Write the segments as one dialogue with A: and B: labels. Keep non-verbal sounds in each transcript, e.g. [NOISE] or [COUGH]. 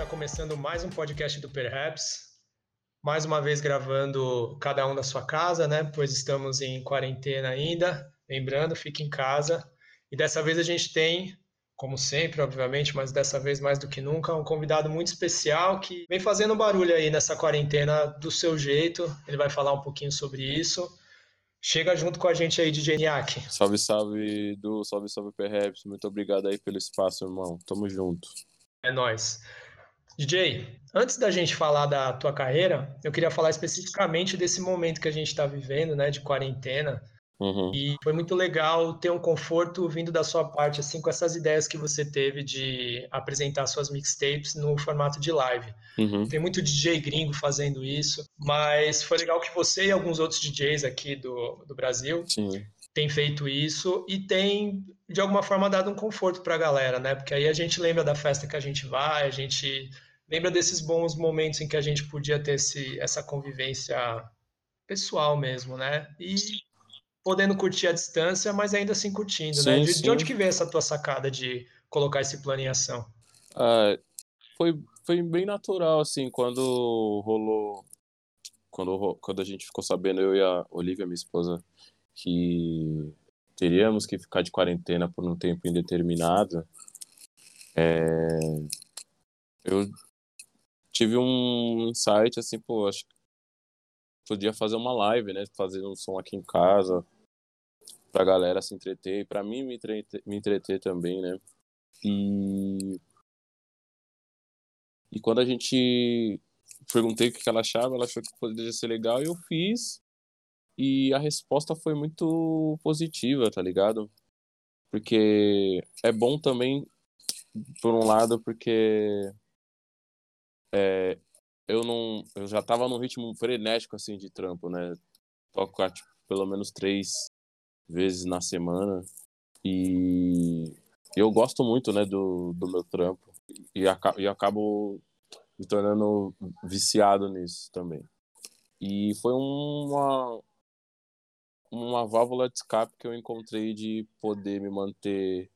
A: está começando mais um podcast do Perhaps. Mais uma vez gravando cada um da sua casa, né? Pois estamos em quarentena ainda. Lembrando, fique em casa. E dessa vez a gente tem, como sempre, obviamente, mas dessa vez mais do que nunca, um convidado muito especial que vem fazendo barulho aí nessa quarentena do seu jeito. Ele vai falar um pouquinho sobre isso. Chega junto com a gente aí, DJ Niak.
B: Salve, salve, do Salve, salve, Perhaps. Muito obrigado aí pelo espaço, irmão. Tamo junto.
A: É nóis. DJ, antes da gente falar da tua carreira, eu queria falar especificamente desse momento que a gente está vivendo, né, de quarentena.
B: Uhum.
A: E foi muito legal ter um conforto vindo da sua parte, assim, com essas ideias que você teve de apresentar suas mixtapes no formato de live.
B: Uhum.
A: Tem muito DJ gringo fazendo isso, mas foi legal que você e alguns outros DJs aqui do, do Brasil
B: Sim.
A: têm feito isso e tem, de alguma forma, dado um conforto para a galera, né? Porque aí a gente lembra da festa que a gente vai, a gente lembra desses bons momentos em que a gente podia ter esse, essa convivência pessoal mesmo, né? E podendo curtir a distância, mas ainda assim curtindo,
B: sim,
A: né? De,
B: sim.
A: de, onde que veio essa tua sacada de colocar esse plano em ação?
B: Ah, foi, foi bem natural, assim, quando rolou. Quando, quando a gente ficou sabendo, eu e a Olivia, minha esposa, que teríamos que ficar de quarentena por um tempo indeterminado, é, eu tive um insight assim, pô, acho que podia fazer uma live, né? Fazer um som aqui em casa pra galera se entreter e pra mim me entreter, me entreter também, né? E e quando a gente perguntei o que ela achava, ela achou que poderia ser legal e eu fiz. E a resposta foi muito positiva, tá ligado? Porque é bom também, por um lado, porque é, eu não eu já tava num ritmo frenético assim de trampo né? Tocar tipo, pelo menos três vezes na semana. E eu gosto muito né do, do meu trampo. E, aca e acabo me tornando viciado nisso também. E foi uma uma válvula de escape que eu encontrei de poder me manter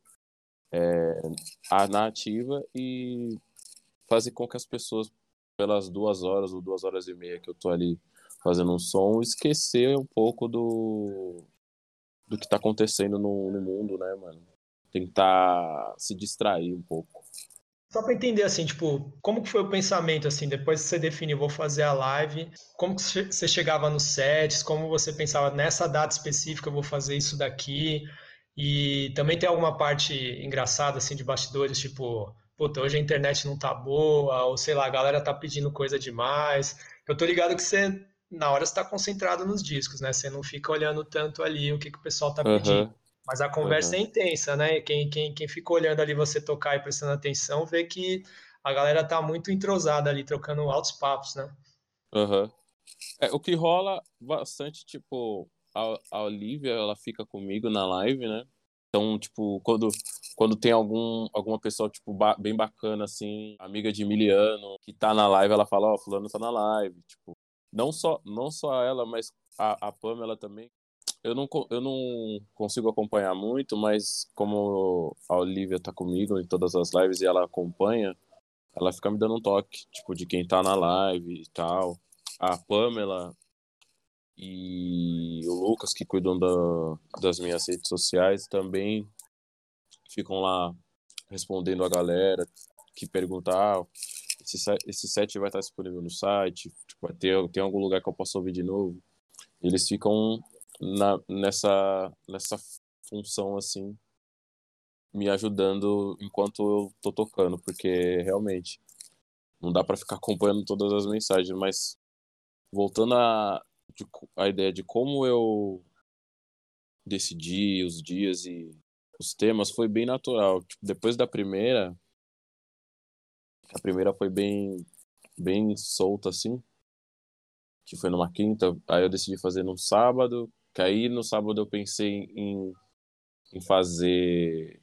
B: é, na ativa e fazer com que as pessoas pelas duas horas ou duas horas e meia que eu tô ali fazendo um som, esquecer um pouco do do que tá acontecendo no, no mundo, né, mano? Tentar se distrair um pouco.
A: Só para entender assim, tipo, como que foi o pensamento assim, depois que você definiu vou fazer a live, como que você chegava nos sets, como você pensava nessa data específica eu vou fazer isso daqui? E também tem alguma parte engraçada assim de bastidores, tipo, puta, hoje a internet não tá boa, ou sei lá, a galera tá pedindo coisa demais. Eu tô ligado que você, na hora, você tá concentrado nos discos, né? Você não fica olhando tanto ali o que, que o pessoal tá pedindo.
B: Uhum.
A: Mas a conversa
B: Uhum.
A: é intensa, né? Quem, quem, quem fica olhando ali você tocar e prestando atenção, vê que a galera tá muito entrosada ali, trocando altos papos, né?
B: Aham. É, o que rola bastante, tipo, a, a Olivia, ela fica comigo na live, né? Então, tipo, quando, quando tem algum, alguma pessoa, tipo, ba- bem bacana, assim, amiga de Emiliano, que tá na live, ela fala, ó, fulano tá na live, tipo, não só, não só ela, mas a, a Pamela também. Eu não, eu não consigo acompanhar muito, mas como a Olivia tá comigo em todas as lives e ela acompanha, ela fica me dando um toque, tipo, de quem tá na live e tal. A Pamela e o Lucas, que cuidam da, das minhas redes sociais, também ficam lá respondendo a galera que pergunta, ah, esse, se- esse set vai estar disponível no site, tipo, ter, tem algum lugar que eu possa ouvir de novo. Eles ficam na, nessa, nessa função, assim, me ajudando enquanto eu tô tocando, porque realmente não dá pra ficar acompanhando todas as mensagens, mas voltando a, de a ideia de como eu decidi os dias e os temas, foi bem natural. Tipo, depois da primeira, a primeira foi bem, bem solta, assim, que foi numa quinta, aí eu decidi fazer num sábado, que aí no sábado eu pensei em, em fazer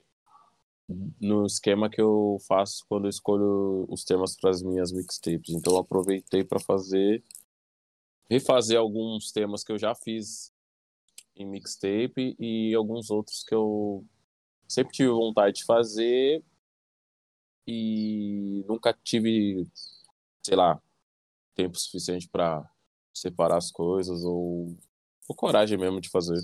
B: no esquema que eu faço quando eu escolho os temas para as minhas mixtapes. Então eu aproveitei para fazer refazer alguns temas que eu já fiz em mixtape e alguns outros que eu sempre tive vontade de fazer, e nunca tive, sei lá, tempo suficiente para separar as coisas ou, ou coragem mesmo de fazer.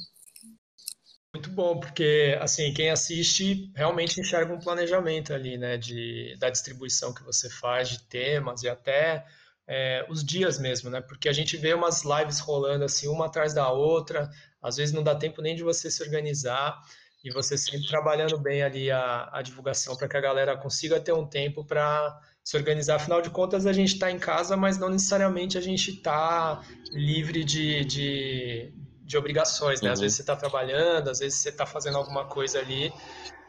A: Muito bom, porque assim, quem assiste realmente enxerga um planejamento ali, né, de, da distribuição que você faz de temas e até é, os dias mesmo, né? Porque a gente vê umas lives rolando assim, uma atrás da outra, às vezes não dá tempo nem de você se organizar e você sempre trabalhando bem ali a, a divulgação para que a galera consiga ter um tempo para se organizar. Afinal de contas, a gente está em casa, mas não necessariamente a gente está livre de, de, de obrigações, né? Uhum. Às vezes você está trabalhando, às vezes você está fazendo alguma coisa ali,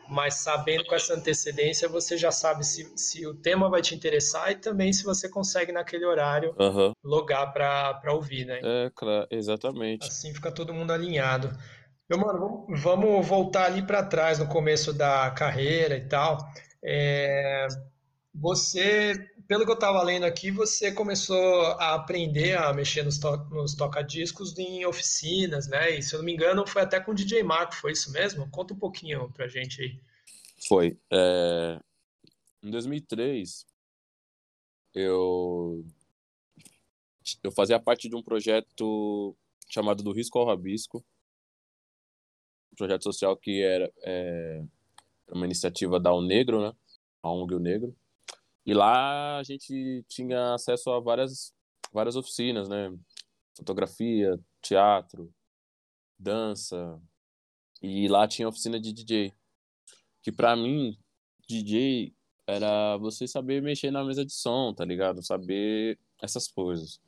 A: mas sabendo com essa antecedência, você já sabe se, se o tema vai te interessar e também se você consegue naquele horário uhum. logar para ouvir, né?
B: É, claro, exatamente.
A: Assim fica todo mundo alinhado. Meu mano, vamos voltar ali para trás no começo da carreira e tal. É, você, pelo que eu estava lendo aqui, você começou a aprender a mexer nos, to nos toca-discos em oficinas, né? E se eu não me engano, foi até com o DJ Marco, foi isso mesmo? Conta um pouquinho pra gente aí.
B: Foi. É... Em 2003, eu eu fazia parte de um projeto chamado do Risco ao Rabisco, um projeto social que era é, uma iniciativa da O Negro, né? A ONG O Negro. E lá a gente tinha acesso a várias, várias oficinas, né? Fotografia, teatro, dança. E lá tinha oficina de DJ. Que para mim, DJ era você saber mexer na mesa de som, tá ligado? Saber essas coisas.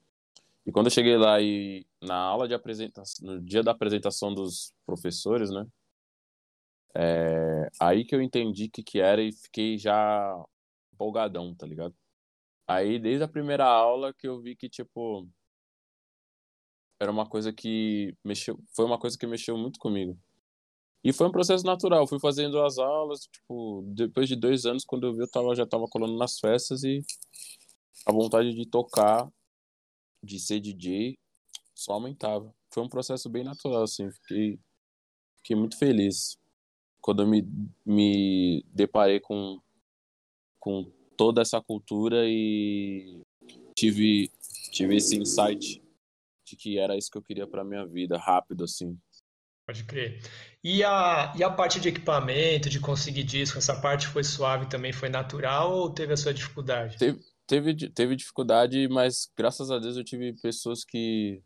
B: E quando eu cheguei lá e na aula de apresentação, no dia da apresentação dos professores, né? É, aí que eu entendi o que, que era e fiquei já empolgadão, tá ligado? Aí, desde a primeira aula que eu vi que, tipo, era uma coisa que mexeu, foi uma coisa que mexeu muito comigo. E foi um processo natural, fui fazendo as aulas, tipo, depois de dois anos, quando eu vi, eu tava, já tava colando nas festas e a vontade de tocar, de ser DJ, só aumentava. Foi um processo bem natural, assim, fiquei, fiquei muito feliz quando eu me, me deparei com com toda essa cultura e tive tive esse insight de que era isso que eu queria para minha vida, rápido assim.
A: Pode crer. E a, e a parte de equipamento, de conseguir disco, essa parte foi suave também, foi natural ou teve a sua dificuldade?
B: Teve, teve, teve dificuldade, mas graças a Deus eu tive pessoas que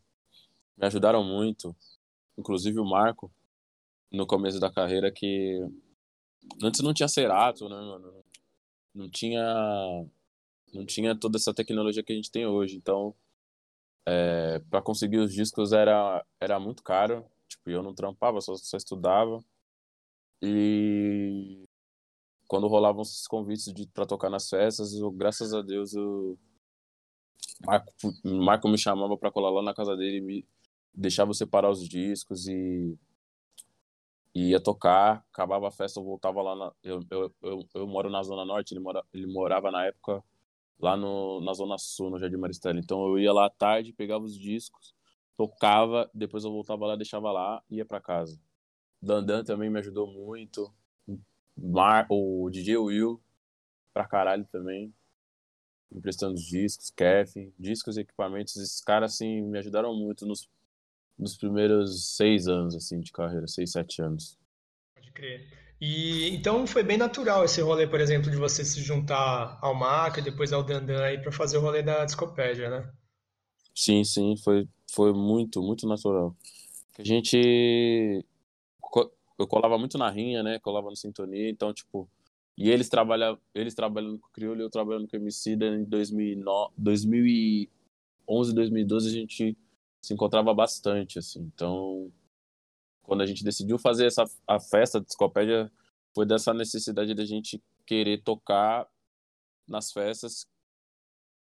B: me ajudaram muito, inclusive o Marco, no começo da carreira, que antes não tinha Cerato, né, mano? não tinha não tinha toda essa tecnologia que a gente tem hoje. Então, é, para conseguir os discos era era muito caro. Tipo, eu não trampava, só, só estudava. E quando rolavam esses convites para tocar nas festas, eu, graças a Deus o Marco, Marco me chamava para colar lá na casa dele, me deixava separar os discos e ia tocar, acabava a festa, eu voltava lá na, eu, eu, eu, eu, moro na Zona Norte, ele, mora, ele morava na época lá no, na Zona Sul, no Jardim Maristela. Então eu ia lá à tarde, pegava os discos, tocava, depois eu voltava lá, deixava lá ia para casa. Dandan também me ajudou muito. Mar, o DJ Will, pra caralho também. Emprestando os discos, Kevin, discos e equipamentos. Esses caras, assim, me ajudaram muito nos nos primeiros seis anos, assim, de carreira, seis, sete anos.
A: Pode crer. E então foi bem natural esse rolê, por exemplo, de você se juntar ao Mac e depois ao Dandan aí para fazer o rolê da Discopédia, né?
B: Sim, sim, foi, foi muito, muito natural. A gente. Eu colava muito na rinha, né? Colava no Sintonia, então, tipo. E eles trabalham, eles trabalhando com o Crioulo e eu trabalhando com o Emicida em 2009, 2011, 2012 a gente se encontrava bastante, assim. Então, quando a gente decidiu fazer essa a festa de Discopédia, foi dessa necessidade da gente querer tocar nas festas,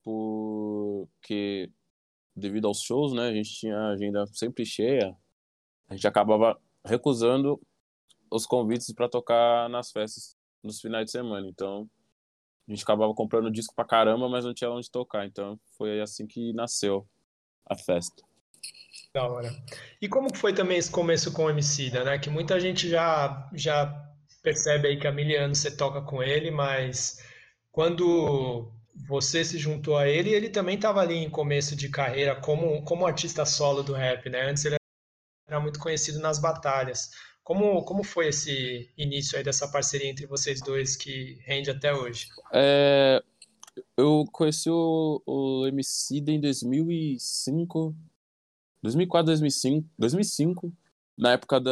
B: porque devido aos shows, né, a gente tinha a agenda sempre cheia, a gente acabava recusando os convites para tocar nas festas nos finais de semana. Então, a gente acabava comprando disco pra caramba, mas não tinha onde tocar. Então, foi assim que nasceu a festa.
A: Da hora. E como foi também esse começo com o Emicida, né? Que muita gente já, já percebe aí que há mil anos você toca com ele, mas quando você se juntou a ele, ele também estava ali em começo de carreira como, como artista solo do rap, né? Antes ele era muito conhecido nas batalhas. Como, como foi esse início aí dessa parceria entre vocês dois que rende até hoje?
B: É, eu conheci o, o MC em 2005, 2004, 2005, 2005, na época da,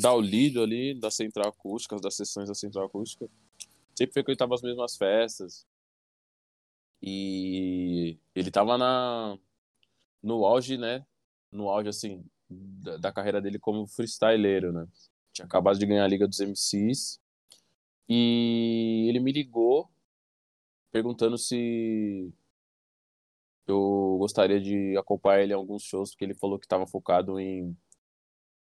B: da Olido ali, da Central Acústica, das sessões da Central Acústica. Sempre frequentava as mesmas festas. E ele tava na, no auge, né? No auge, assim, da, da carreira dele como freestyleiro, né? Tinha acabado de ganhar a Liga dos MCs. E ele me ligou perguntando se eu gostaria de acompanhar ele em alguns shows, porque ele falou que estava focado em,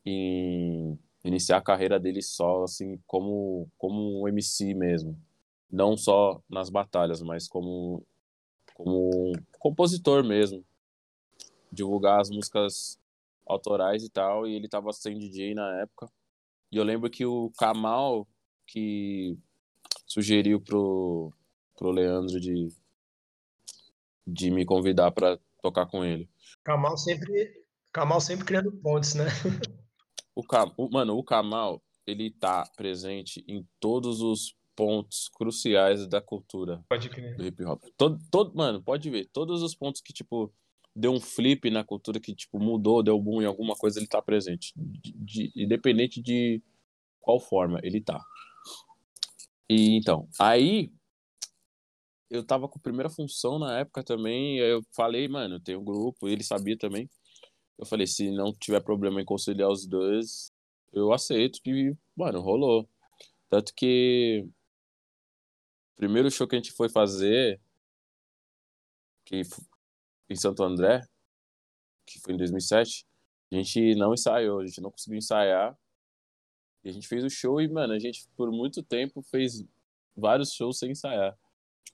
B: em iniciar a carreira dele só, assim, como, como um MC mesmo. Não só nas batalhas, mas como, como compositor mesmo. Divulgar as músicas autorais e tal, e ele estava sem DJ na época. E eu lembro que o Kamal, que sugeriu pro, pro Leandro de, de me convidar para tocar com ele.
A: Kamal sempre, Kamal sempre criando pontes, né? [LAUGHS]
B: o, Kam, o Mano, o Kamal, ele tá presente em todos os pontos cruciais da cultura do hip hop. Todo, todo, mano, pode ver, todos os pontos que, tipo, deu um flip na cultura, que, tipo, mudou, deu boom em alguma coisa, ele tá presente. De, de, independente de qual forma, ele tá. E então, aí eu tava com primeira função na época também, eu falei, mano, tem um grupo, ele sabia também. Eu falei, se não tiver problema em conciliar os dois, eu aceito e, mano, rolou. Tanto que primeiro show que a gente foi fazer, que em Santo André, que foi em 2007, a gente não ensaiou, a gente não conseguiu ensaiar. E a gente fez o show e, mano, a gente por muito tempo fez vários shows sem ensaiar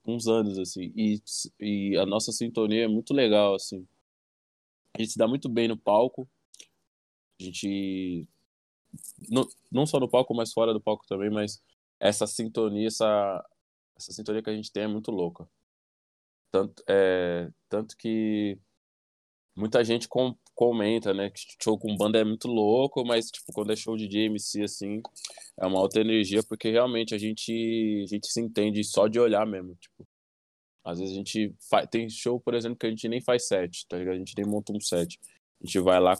B: uns anos, assim. E, e a nossa sintonia é muito legal, assim. A gente se dá muito bem no palco. A gente. Não, não só no palco, mas fora do palco também, mas essa sintonia, essa, essa sintonia que a gente tem é muito louca. Tanto, é, tanto que muita gente comenta, né, que show com banda é muito louco, mas tipo, quando é show de DMC assim, é uma alta energia porque realmente a gente a gente se entende só de olhar mesmo, tipo. Às vezes a gente faz, tem show, por exemplo, que a gente nem faz set, tá ligado? A gente nem monta um set. A gente vai lá,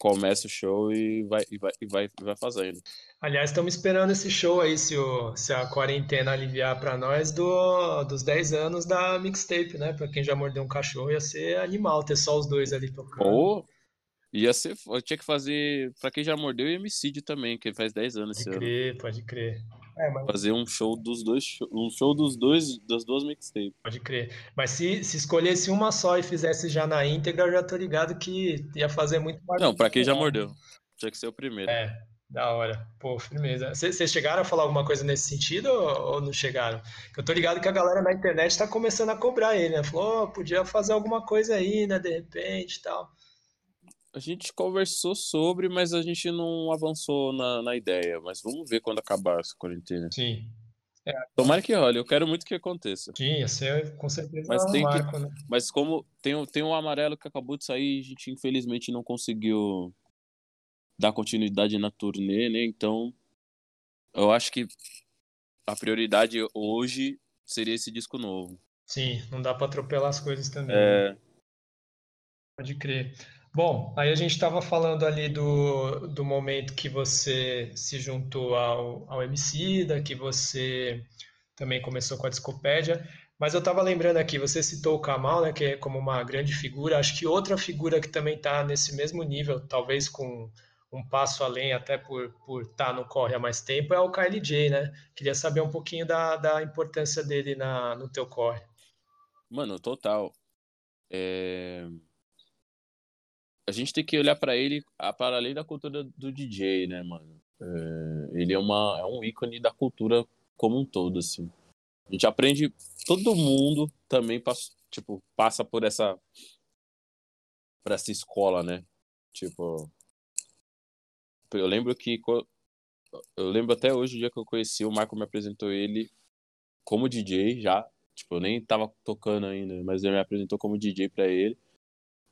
B: começa o show e vai, e vai, e vai, e vai fazendo.
A: Aliás, estamos esperando esse show aí, se, o, se a quarentena aliviar para nós, do, dos 10 anos da mixtape, né? Para quem já mordeu um cachorro, ia ser animal ter só os dois ali tocando.
B: Ou ia ser. Eu tinha que fazer. Para quem já mordeu, e Emicide também, que faz 10 anos
A: pode crer, ano. Pode crer,
B: é, mas... Fazer um show dos dois, um show dos dois, das duas mixtapes.
A: Pode crer. Mas se, se escolhesse uma só e fizesse já na íntegra, eu já tô ligado que ia fazer muito
B: mais. Não, para quem já mordeu. Tinha que ser o primeiro.
A: É, da hora. Pô, firmeza. Vocês chegaram a falar alguma coisa nesse sentido ou, ou não chegaram? Eu tô ligado que a galera na internet tá começando a cobrar ele, né? Falou, oh, podia fazer alguma coisa aí, né? De repente e tal.
B: A gente conversou sobre, mas a gente não avançou na, na ideia. Mas vamos ver quando acabar essa quarentena.
A: Sim.
B: É. Tomara que olhe, eu quero muito que aconteça.
A: Sim, ia ser com certeza
B: mas tem
A: marco,
B: que,
A: né?
B: Mas como tem, tem um amarelo que acabou de sair, a gente infelizmente não conseguiu dar continuidade na turnê, né? Então, eu acho que a prioridade hoje seria esse disco novo.
A: Sim, não dá para atropelar as coisas também.
B: É...
A: Né? Pode crer. Bom, aí a gente estava falando ali do, do momento que você se juntou ao, ao da que você também começou com a Discopédia, mas eu estava lembrando aqui, você citou o Kamal, né, que é como uma grande figura, acho que outra figura que também está nesse mesmo nível, talvez com um passo além, até por estar por tá no corre há mais tempo, é o KLJ, né? Queria saber um pouquinho da, da importância dele na, no teu corre.
B: Mano, total. É... A gente tem que olhar para ele para além da cultura do DJ, né, mano? É... Ele é, uma, é um ícone da cultura como um todo, assim. A gente aprende, todo mundo também passa, tipo, passa por essa por essa escola, né? Tipo, eu lembro que eu lembro até hoje o dia que eu conheci o Marco me apresentou ele como DJ já. Tipo, eu nem tava tocando ainda, mas ele me apresentou como DJ para ele.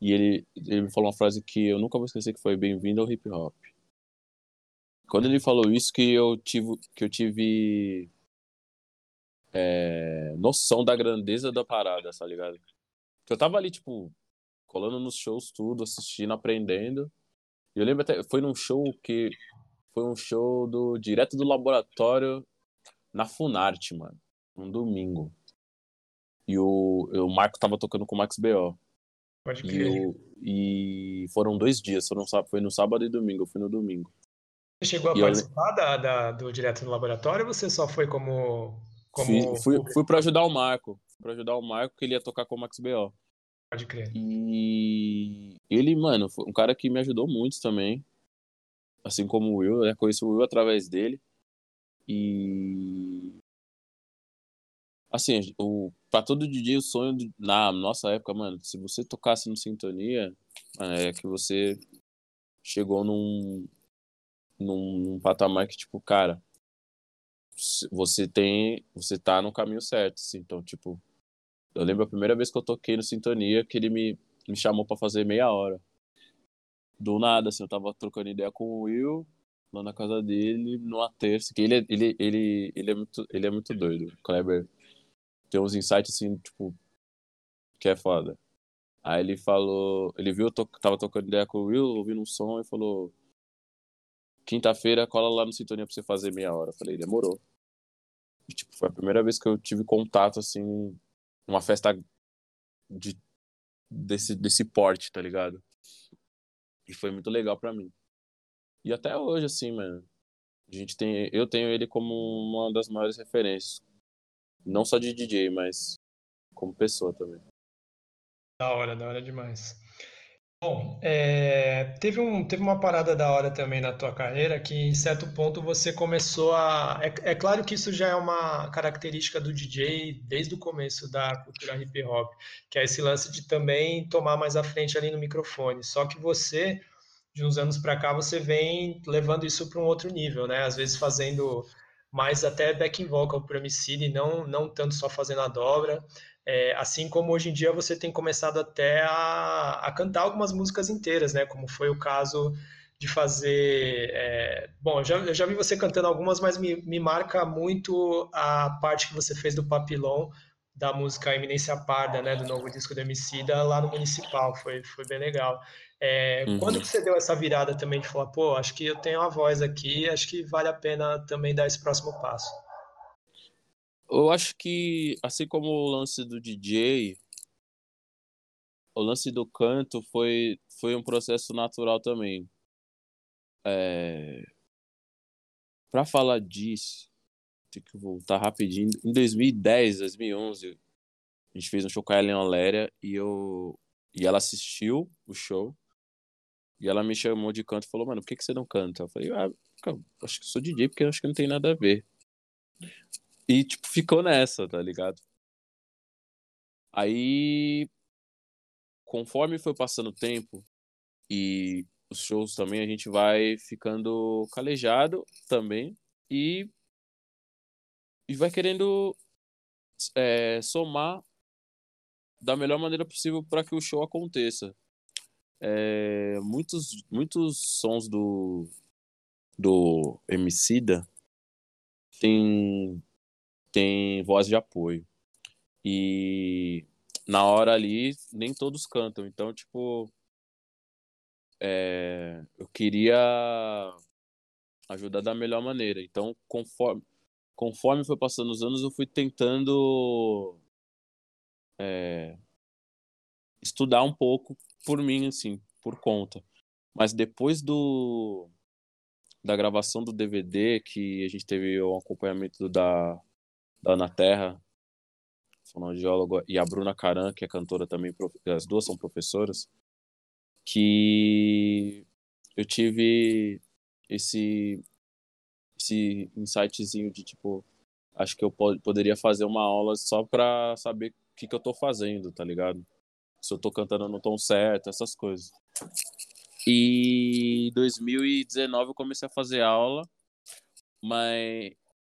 B: E ele, ele me falou uma frase que eu nunca vou esquecer, que foi bem-vindo ao hip hop. Quando ele falou isso, que eu tive, que eu tive é, noção da grandeza da parada, tá ligado? Que eu tava ali, tipo, colando nos shows tudo, assistindo, aprendendo. E eu lembro até, foi num show que foi um show do direto do laboratório na Funarte, mano, um domingo. E o, o Marco tava tocando com o Max BO.
A: Pode crer.
B: E, eu, e foram dois dias, foram, foi no sábado e domingo, eu fui no domingo.
A: Você chegou a e participar eu... da, da, do direto no laboratório ou você só foi como. como
B: fui, fui, fui para ajudar o Marco. Para ajudar o Marco, que ele ia tocar com o Max BO.
A: Pode crer.
B: E ele, mano, foi um cara que me ajudou muito também. Assim como o Will, né? Conheci o Will através dele. E. Assim, o, pra todo DJ o sonho na nossa época, mano, se você tocasse no Sintonia, é que você chegou num, num, num patamar que, tipo, cara, você tem. Você tá no caminho certo, assim. Então, tipo, eu lembro a primeira vez que eu toquei no Sintonia que ele me, me chamou para fazer meia hora. Do nada, assim, eu tava trocando ideia com o Will lá na casa dele, numa terça, que ele, é, ele, ele, ele, é, muito, ele é muito doido. O Kleber tem uns insights, assim, tipo, que é foda. Aí ele falou, ele viu, eu to, tava tocando ideia com o Will, ouvindo um som e falou: Quinta-feira, cola lá no Sintonia pra você fazer meia hora. Eu falei: demorou. E, tipo, foi a primeira vez que eu tive contato, assim, uma festa de, desse, desse porte, tá ligado? E foi muito legal para mim. E até hoje, assim, mano, a gente tem, eu tenho ele como uma das maiores referências. Não só de DJ, mas como pessoa também.
A: Da hora, da hora demais. Bom, é, teve, um, teve uma parada da hora também na tua carreira que em certo ponto você começou a. É, é claro que isso já é uma característica do DJ desde o começo da cultura hip hop, que é esse lance de também tomar mais à frente ali no microfone. Só que você, de uns anos para cá, você vem levando isso para um outro nível, né? Às vezes fazendo mais até backing vocal para MC, não, não tanto só fazendo a dobra. É, assim como hoje em dia você tem começado até a, a, cantar algumas músicas inteiras, né? Como foi o caso de fazer. É, bom, já, eu já vi você cantando algumas, mas me, me marca muito a parte que você fez do Papilon, da música Eminência Parda, né? Do novo disco do Emicida, lá no Municipal. Foi, foi bem legal. É, uhum. Quando que você deu essa virada também de falar, pô, acho que eu tenho uma voz aqui, acho que vale a pena também dar esse próximo passo?
B: Eu acho que, assim como o lance do DJ, o lance do canto foi, foi um processo natural também. É... Para falar disso, tem que voltar rapidinho. Em 2010, 2011, a gente fez um show com a Ellen Oléria e, eu... e ela assistiu o show. E ela me chamou de canto e falou, mano, por que, que você não canta? Eu falei, ah, acho que sou DJ porque acho que não tem nada a ver. E, tipo, ficou nessa, tá ligado? Aí, conforme foi passando o tempo e os shows também, a gente vai ficando calejado também e, e vai querendo é, somar da melhor maneira possível para que o show aconteça. É, muitos, muitos sons do, do Emicida tem tem voz de apoio. E na hora ali, nem todos cantam. Então, tipo, é, eu queria ajudar da melhor maneira. Então, conforme, conforme foi passando os anos, eu fui tentando é, estudar um pouco por mim, assim, por conta. Mas depois do da gravação do DVD, que a gente teve o acompanhamento da da Ana Terra, fonoaudióloga, e a Bruna Caran, que é cantora também, as duas são professoras, que eu tive esse, esse insightzinho de tipo, acho que eu poderia fazer uma aula só pra saber o que, que eu tô fazendo, tá ligado? Se eu tô cantando no tom certo, essas coisas. E em 2019 eu comecei a fazer aula, mas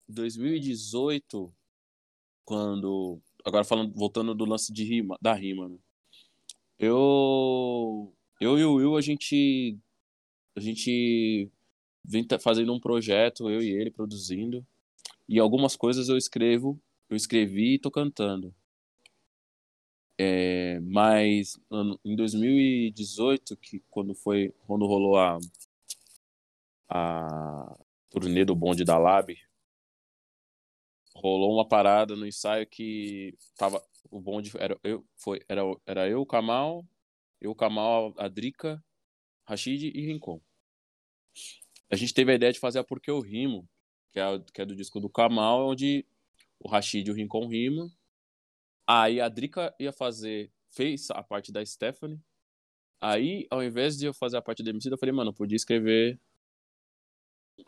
B: 2018 quando. Agora falando, voltando do lance de rima, da rima, né? Eu. Eu e o Will, a gente. A gente vem fazendo um projeto, eu e ele produzindo. E algumas coisas eu escrevo, eu escrevi e tô cantando. É, mas em 2018, que quando foi quando rolou a a turnê do bonde da Lab, rolou uma parada no ensaio que tava o bonde era eu foi era era eu, Kamal, eu, Kamal, a Drica, Rashid e Rincon. A gente teve a ideia de fazer a Porque Eu Rimo, que é, que é do disco do Kamal, onde o Rashid e o Rincon rimam Aí a Drica ia fazer, fez a parte da Stephanie. Aí, ao invés de eu fazer a parte da MC, eu falei, mano, eu podia escrever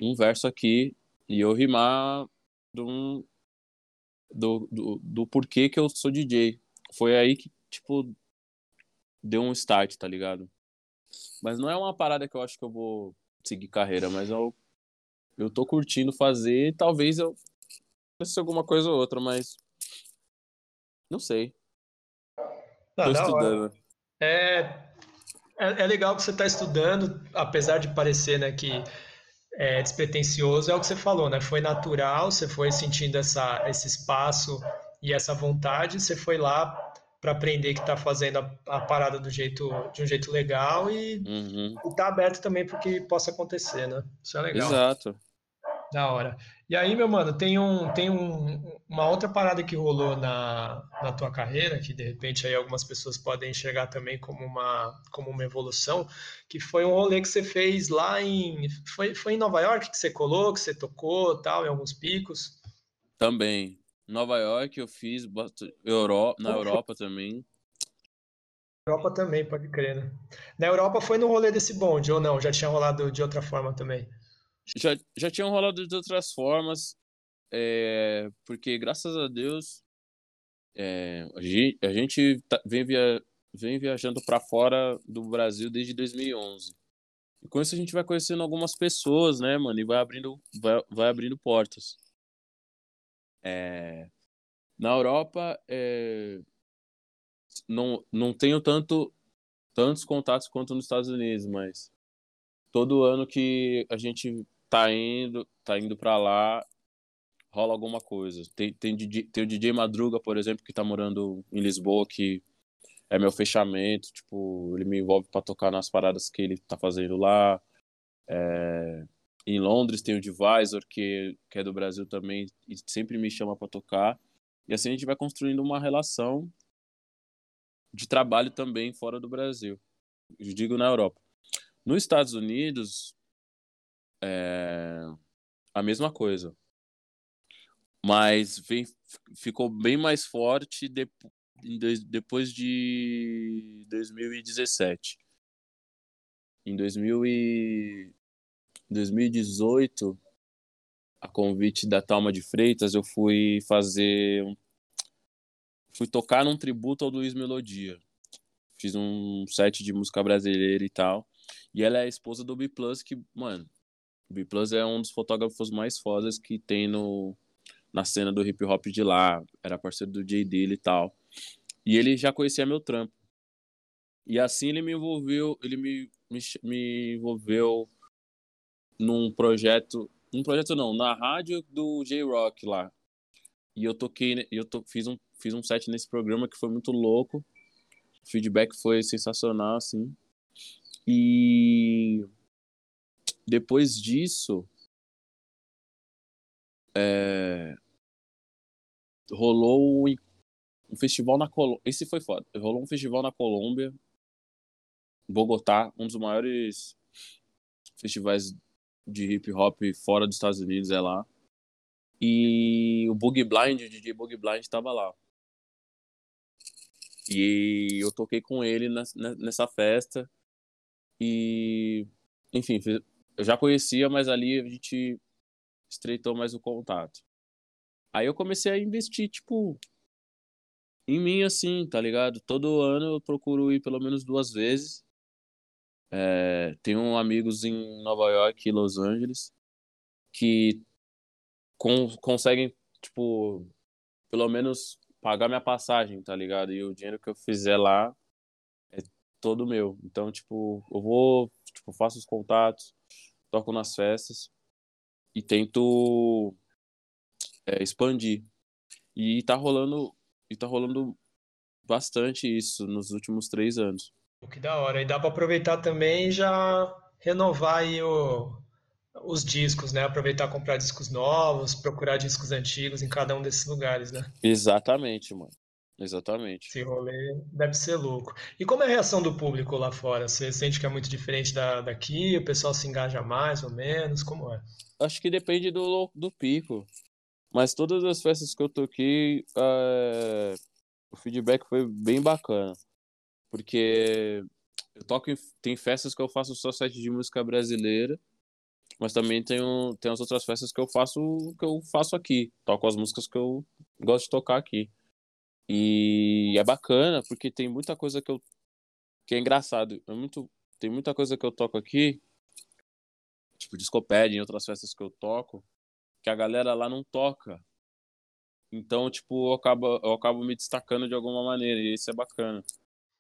B: um verso aqui e eu rimar do, do, do, porquê que eu sou DJ. Foi aí que, tipo, deu um start, tá ligado? Mas não é uma parada que eu acho que eu vou seguir carreira, mas eu, eu tô curtindo fazer. Talvez eu fosse alguma coisa ou outra, mas não sei.
A: Ah, Tô estudando. É, é, é, legal que você está estudando, apesar de parecer né, que é despretensioso, é o que você falou, né? Foi natural, você foi sentindo essa, esse espaço e essa vontade, você foi lá para aprender que está fazendo a, a, parada do jeito, de um jeito legal e
B: uhum.
A: está aberto também para que possa acontecer, né? Isso é legal.
B: Exato.
A: Da hora. E aí, meu mano, tem, um, tem um, uma outra parada que rolou na, na tua carreira, que de repente aí algumas pessoas podem enxergar também como uma, como uma evolução, que foi um rolê que você fez lá em. Foi, foi em Nova York que você colou, que você tocou tal, em alguns picos?
B: Também. Nova York eu fiz, Euro, na Europa também.
A: Europa também, pode crer, né? Na Europa foi no rolê desse bonde, ou não? Já tinha rolado de outra forma também?
B: Já, já tinham rolado de outras formas, é, porque graças a Deus é, a gente, a gente tá, vem, via, vem viajando para fora do Brasil desde 2011. E com isso a gente vai conhecendo algumas pessoas, né, mano, e vai abrindo, vai, vai abrindo portas. É, na Europa, é, não, não tenho tanto, tantos contatos quanto nos Estados Unidos, mas todo ano que a gente tá indo, tá indo para lá, rola alguma coisa. Tem, tem, tem o DJ Madruga, por exemplo, que tá morando em Lisboa, que é meu fechamento, tipo, ele me envolve para tocar nas paradas que ele tá fazendo lá. É... Em Londres tem o Divisor, que, que é do Brasil também, e sempre me chama para tocar. E assim a gente vai construindo uma relação de trabalho também fora do Brasil. Eu digo na Europa. Nos Estados Unidos, é a mesma coisa. Mas vem, ficou bem mais forte de, depois de 2017. Em 2000 e 2018, a convite da Talma de Freitas, eu fui fazer. Fui tocar num tributo ao Luiz Melodia. Fiz um set de música brasileira e tal. E ela é a esposa do B Plus, que, mano, B Plus é um dos fotógrafos mais fodas que tem no, na cena do hip hop de lá. Era parceiro do J dele e tal. E ele já conhecia meu trampo. E assim ele me envolveu, ele me, me, me envolveu num projeto, um projeto não, na rádio do J-Rock lá. E eu toquei, eu to, fiz, um, fiz um set nesse programa que foi muito louco. O feedback foi sensacional, assim. E depois disso, é, rolou um festival na Colômbia. Esse foi foda. Rolou um festival na Colômbia, Bogotá, um dos maiores festivais de hip hop fora dos Estados Unidos é lá. E o Boogie Blind, o DJ Boogie Blind estava lá. E eu toquei com ele nessa festa. E, enfim, eu já conhecia, mas ali a gente estreitou mais o contato. Aí eu comecei a investir, tipo, em mim, assim, tá ligado? Todo ano eu procuro ir pelo menos duas vezes. É, tenho amigos em Nova York e Los Angeles que con conseguem, tipo, pelo menos pagar minha passagem, tá ligado? E o dinheiro que eu fizer lá todo meu. Então, tipo, eu vou, tipo, faço os contatos, toco nas festas e tento é, expandir. E tá rolando, e tá rolando bastante isso nos últimos três anos.
A: Que da hora. E dá para aproveitar também e já renovar aí o, os discos, né? Aproveitar comprar discos novos, procurar discos antigos em cada um desses lugares, né?
B: Exatamente, mano. Exatamente.
A: Esse rolê deve ser louco. E como é a reação do público lá fora? Você sente que é muito diferente da, daqui? O pessoal se engaja mais ou menos? Como é?
B: Acho que depende do, do pico. Mas todas as festas que eu toquei, é... o feedback foi bem bacana. Porque eu toco em... tem festas que eu faço só set de música brasileira mas também tenho, tem as outras festas que eu faço que eu faço aqui. Toco as músicas que eu gosto de tocar aqui. E é bacana, porque tem muita coisa que eu. que é engraçado. É muito, tem muita coisa que eu toco aqui, tipo Discopédia, em outras festas que eu toco, que a galera lá não toca. Então, tipo, eu acabo, eu acabo me destacando de alguma maneira, e isso é bacana.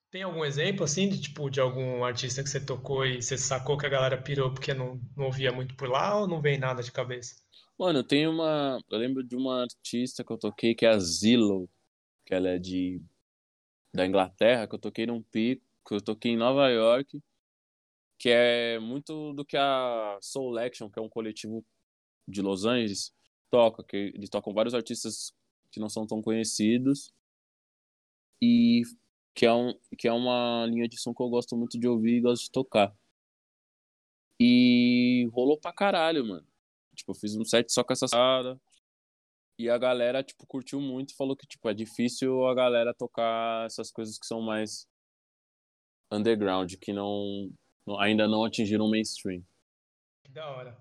A: Tem algum exemplo, assim, de, tipo, de algum artista que você tocou e você sacou que a galera pirou porque não, não ouvia muito por lá ou não vem nada de cabeça?
B: Mano, tem uma. Eu lembro de uma artista que eu toquei que é a Zillow, que ela é de. da Inglaterra, que eu toquei num pico, que eu toquei em Nova York, que é muito do que a Soul Action, que é um coletivo de Los Angeles, toca, que eles tocam vários artistas que não são tão conhecidos. E que é, um, que é uma linha de som que eu gosto muito de ouvir e gosto de tocar. E rolou pra caralho, mano. Tipo, eu fiz um set só com essa sala. E a galera, tipo, curtiu muito. Falou que, tipo, é difícil a galera tocar essas coisas que são mais underground, que não, ainda não atingiram o mainstream.
A: Da hora.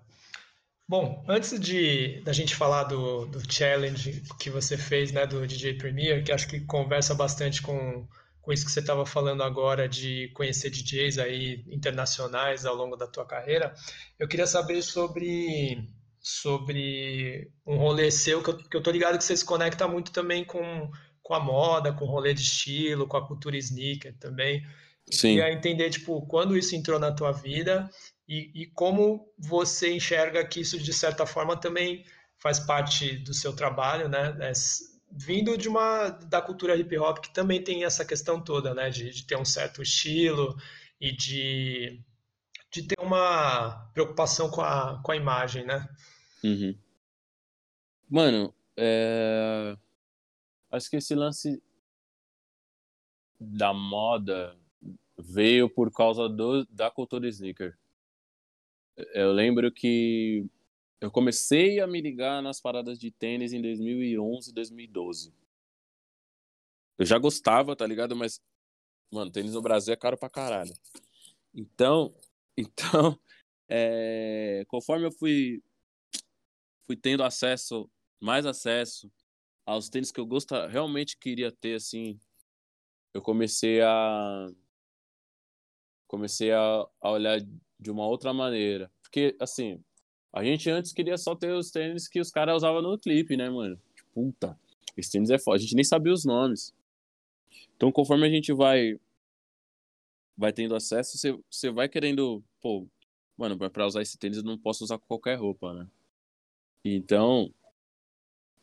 A: Bom, antes de da gente falar do, do challenge que você fez, né, do DJ Premier, que acho que conversa bastante com com isso que você estava falando agora de conhecer DJs aí internacionais ao longo da tua carreira, eu queria saber sobre sobre um rolê seu, que eu, que eu tô ligado que você se conecta muito também com, com a moda, com o rolê de estilo, com a cultura sneaker também.
B: Sim.
A: Queria entender, tipo, quando isso entrou na tua vida e, e como você enxerga que isso, de certa forma, também faz parte do seu trabalho, né? vindo de uma da cultura hip hop que também tem essa questão toda, né, de, de ter um certo estilo e de, de ter uma preocupação com a, com a imagem, né?
B: Uhum. Mano, é... acho que esse lance da moda veio por causa do, da cultura sneaker. Eu lembro que eu comecei a me ligar nas paradas de tênis em 2011, 2012. Eu já gostava, tá ligado? Mas, mano, tênis no Brasil é caro pra caralho. Então, então, [LAUGHS] é, conforme eu fui, fui tendo acesso, mais acesso aos tênis que eu gosta, realmente queria ter, assim, eu comecei a comecei a, a olhar de uma outra maneira. Porque, assim, a gente antes queria só ter os tênis que os caras usavam no clipe, né, mano? Tipo, puta, esse tênis é foda. A gente nem sabia os nomes. Então, conforme a gente vai vai tendo acesso, você, você vai querendo, pô, mano, pra usar esse tênis eu não posso usar qualquer roupa, né? Então,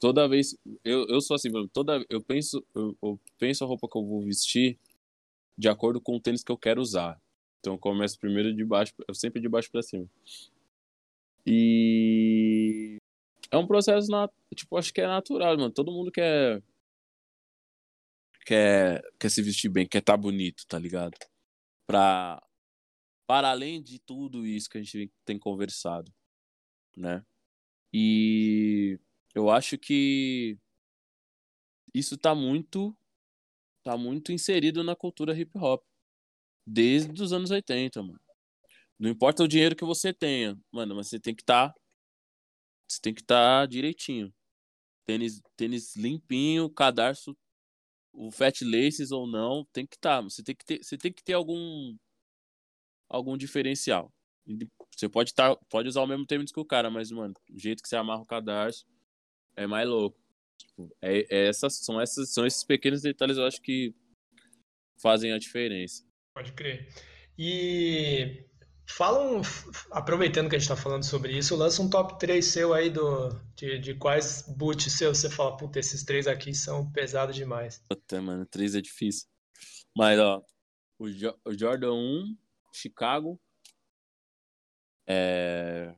B: toda vez eu, eu sou assim, mano, toda eu penso eu, eu penso a roupa que eu vou vestir de acordo com o tênis que eu quero usar. Então, eu começo primeiro de baixo, eu sempre de baixo para cima. E é um processo, nat... tipo, acho que é natural, mano. Todo mundo quer quer quer se vestir bem, quer estar tá bonito, tá ligado? Pra para além de tudo isso que a gente tem conversado, né? E eu acho que isso tá muito tá muito inserido na cultura hip hop desde os anos 80, mano. Não importa o dinheiro que você tenha, mano, mas você tem que estar. Tá, você tem que estar tá direitinho. Tênis, tênis limpinho, cadarço, o fat laces ou não, tem que estar. Tá, você tem que ter, você tem que ter algum algum diferencial. Você pode tá, pode usar o mesmo tênis que o cara, mas mano, o jeito que você amarra o cadarço é mais louco. Tipo, é, é essas, são, essas, são esses pequenos detalhes eu acho que fazem a diferença.
A: Pode crer. E fala um, aproveitando que a gente está falando sobre isso, lança um top 3 seu aí do, de, de quais boots seus você fala, puta, esses três aqui são pesados demais.
B: Puta, mano, três é difícil. Mas, ó, o, jo o Jordan 1, Chicago, é...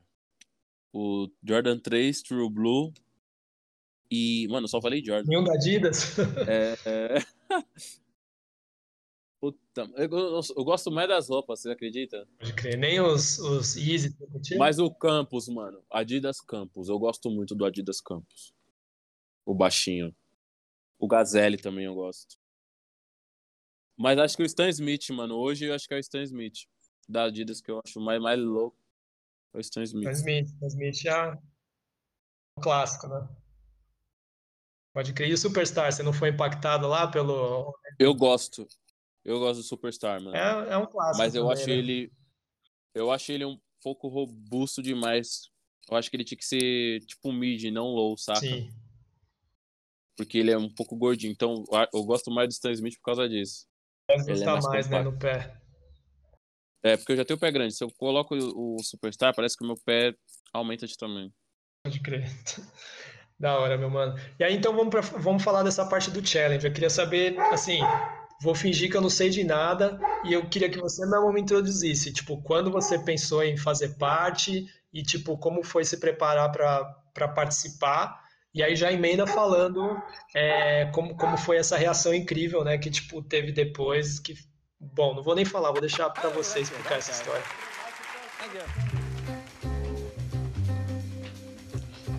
B: o Jordan 3, True Blue, e, mano, só falei Jordan.
A: Nenhum da Adidas?
B: É, [LAUGHS] é... Puta, eu, eu, eu, gosto mais das roupas, você acredita?
A: Pode crer, nem os, os Easy.
B: Mas o Campus, mano, Adidas Campus, eu gosto muito do Adidas Campus. O baixinho. O Gazelle também eu gosto. Mas acho que o Stan Smith, mano, hoje eu acho que é o Stan Smith. Da Adidas que eu acho mais, mais louco. É o Stan Smith.
A: Stan Smith, Stan Smith é um clássico, né? Pode crer. E o Superstar, você não foi impactado lá pelo.
B: Eu gosto. Eu gosto do Superstar, mano.
A: É, é um clássico.
B: Mas eu também, acho né? ele. Eu acho ele um pouco robusto demais. Eu acho que ele tinha que ser tipo mid, não low, saca? Sim. Porque ele é um pouco gordinho. Então eu gosto mais do Stan Smith por causa disso.
A: Deve ele é mais, mais né, no pé.
B: É, porque eu já tenho o pé grande. Se eu coloco o, o Superstar, parece que o meu pé aumenta de tamanho.
A: Pode crer. [LAUGHS] Da hora, meu mano. E aí, então, vamos, pra, vamos falar dessa parte do challenge. Eu queria saber, assim, vou fingir que eu não sei de nada e eu queria que você mesmo me introduzisse. Tipo, quando você pensou em fazer parte e, tipo, como foi se preparar para participar. E aí já emenda falando é, como, como foi essa reação incrível, né? Que, tipo, teve depois. Que, bom, não vou nem falar, vou deixar para você explicar essa história.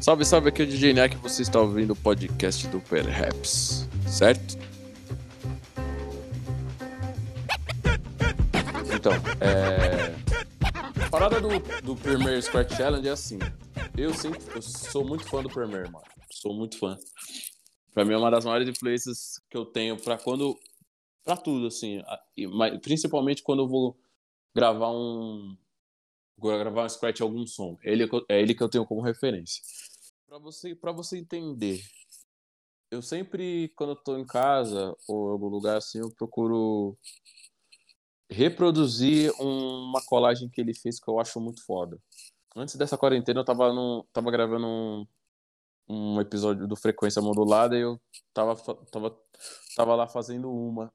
B: Salve, salve, aqui é o DJ Neck, você está ouvindo o podcast do Perhaps, certo? Então, é... A parada do, do Premier Scratch Challenge é assim. Eu sempre, eu sou muito fã do Premier, mano. Sou muito fã. Pra mim é uma das maiores influências que eu tenho pra quando... Pra tudo, assim. Principalmente quando eu vou gravar um... Gravar um scratch algum som. Ele, é ele que eu tenho como referência. Para você, para você entender, eu sempre, quando eu tô em casa ou em algum lugar assim, eu procuro reproduzir uma colagem que ele fez que eu acho muito foda. Antes dessa quarentena, eu tava, tava gravando um, um episódio do Frequência Modulada e eu tava, tava, tava lá fazendo uma.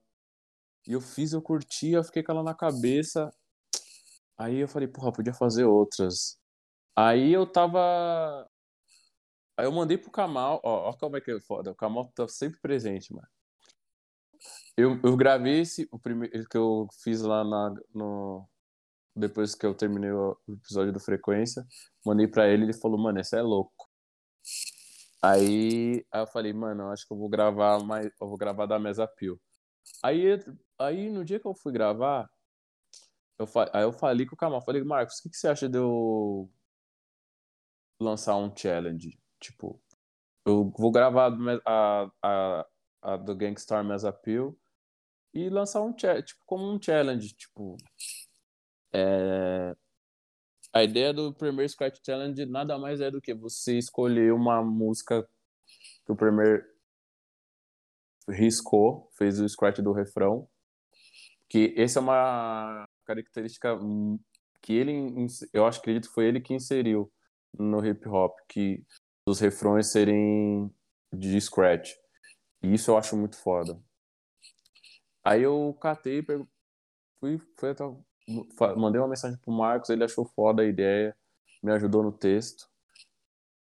B: E eu fiz, eu curti, eu fiquei com ela na cabeça. Aí eu falei, porra, podia fazer outras. Aí eu tava Aí eu mandei pro Kamal, ó, ó como é que é foda. O Kamal tá sempre presente, mano. Eu, eu gravei esse, o primeiro que eu fiz lá na, no, depois que eu terminei o episódio do Frequência, mandei pra ele ele falou, mano, esse é louco. Aí, aí eu falei, mano, eu acho que eu vou gravar mais, eu vou gravar da Mesa Pio. Aí, aí no dia que eu fui gravar, eu, aí eu falei com o Kamal, falei, Marcos, o que, que você acha de eu lançar um challenge? Tipo, eu vou gravar a, a, a do Gangstar Mass Appeal e lançar um tipo como um challenge, tipo é... a ideia do Premier Scratch Challenge nada mais é do que você escolher uma música que o Premier riscou, fez o scratch do refrão, que essa é uma característica que ele, eu acho acredito foi ele que inseriu no hip hop, que dos refrões serem de scratch. E isso eu acho muito foda. Aí eu catei, fui, fui até, mandei uma mensagem pro Marcos, ele achou foda a ideia, me ajudou no texto.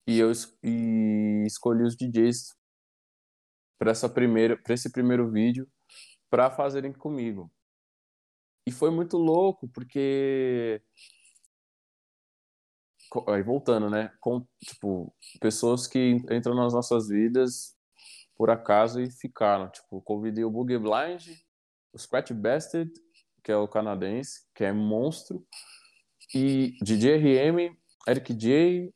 B: E eu e escolhi os DJs para essa primeira, para esse primeiro vídeo para fazerem comigo. E foi muito louco porque aí voltando, né? Com, tipo, pessoas que entram nas nossas vidas por acaso e ficaram. Tipo, convidei o Boogie Blind, o Scratch Bastard, que é o canadense, que é monstro, e DJ RM, Eric J.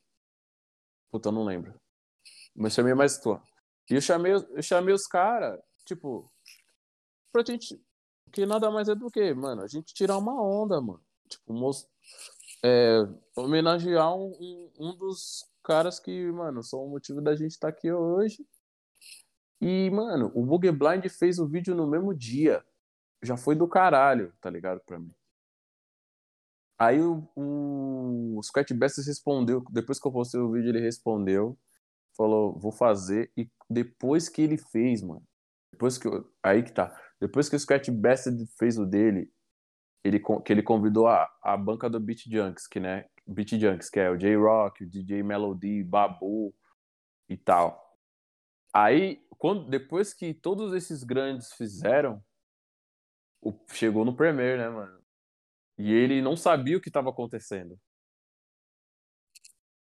B: Puta, não lembro. Mas chamei mais tu. E eu chamei, eu chamei os caras, tipo, pra gente. Que nada mais é do que, mano, a gente tirar uma onda, mano. Tipo, most é, homenagear um, um, um, dos caras que, mano, são o motivo da gente estar tá aqui hoje. E, mano, o Boogie Blind fez o vídeo no mesmo dia. Já foi do caralho, tá ligado? Pra mim. Aí o, o, o Best respondeu, depois que eu postei o vídeo, ele respondeu, falou, vou fazer. E depois que ele fez, mano, depois que eu, aí que tá, depois que o Scratch Best fez o dele, ele, que ele convidou a, a banca do Beat Junks, que, né, Beat Junks, que é o J-Rock, o DJ Melody, Babu e tal. Aí, quando, depois que todos esses grandes fizeram, o, chegou no Premiere, né, mano? E ele não sabia o que estava acontecendo.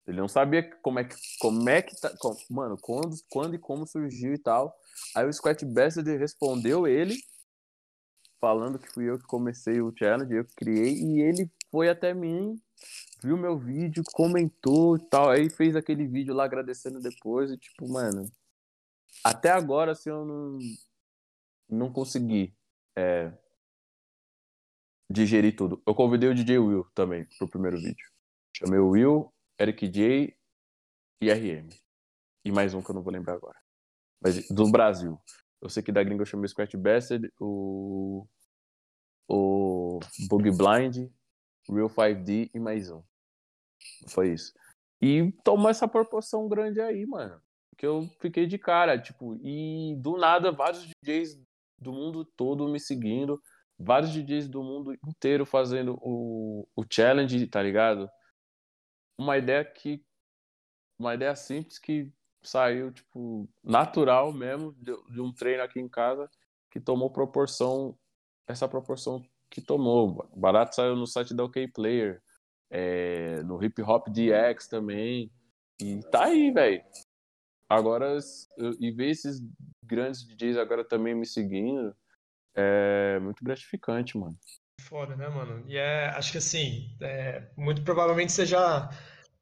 B: Ele não sabia como é que, como é que tá, como, mano, quando, quando e como surgiu e tal. Aí o Scott Bessard respondeu ele, falando que fui eu que comecei o challenge, eu que criei, e ele foi até mim, viu meu vídeo, comentou e tal, aí fez aquele vídeo lá agradecendo depois, e tipo, mano, até agora, assim, eu não, não consegui é, digerir tudo. Eu convidei o DJ Will também pro primeiro vídeo. Chamei o Will, Eric J e RM. E mais um que eu não vou lembrar agora. Mas do Brasil. Eu sei que da gringa eu chamei o Scratch Bastard, o. O Bug Blind, Real 5D e mais um. Foi isso. E tomou essa proporção grande aí, mano. Que eu fiquei de cara, tipo, e do nada vários DJs do mundo todo me seguindo vários DJs do mundo inteiro fazendo o, o challenge, tá ligado? Uma ideia que. Uma ideia simples que saiu, tipo, natural mesmo, de, de um treino aqui em casa, que tomou proporção, essa proporção que tomou. Barato saiu no site da OK Player, é, no Hip Hop DX também. E tá aí, velho. Agora, e ver esses grandes DJs agora também me seguindo, é muito gratificante, mano.
A: Foda, né, mano? E é, acho que assim, é, muito provavelmente você já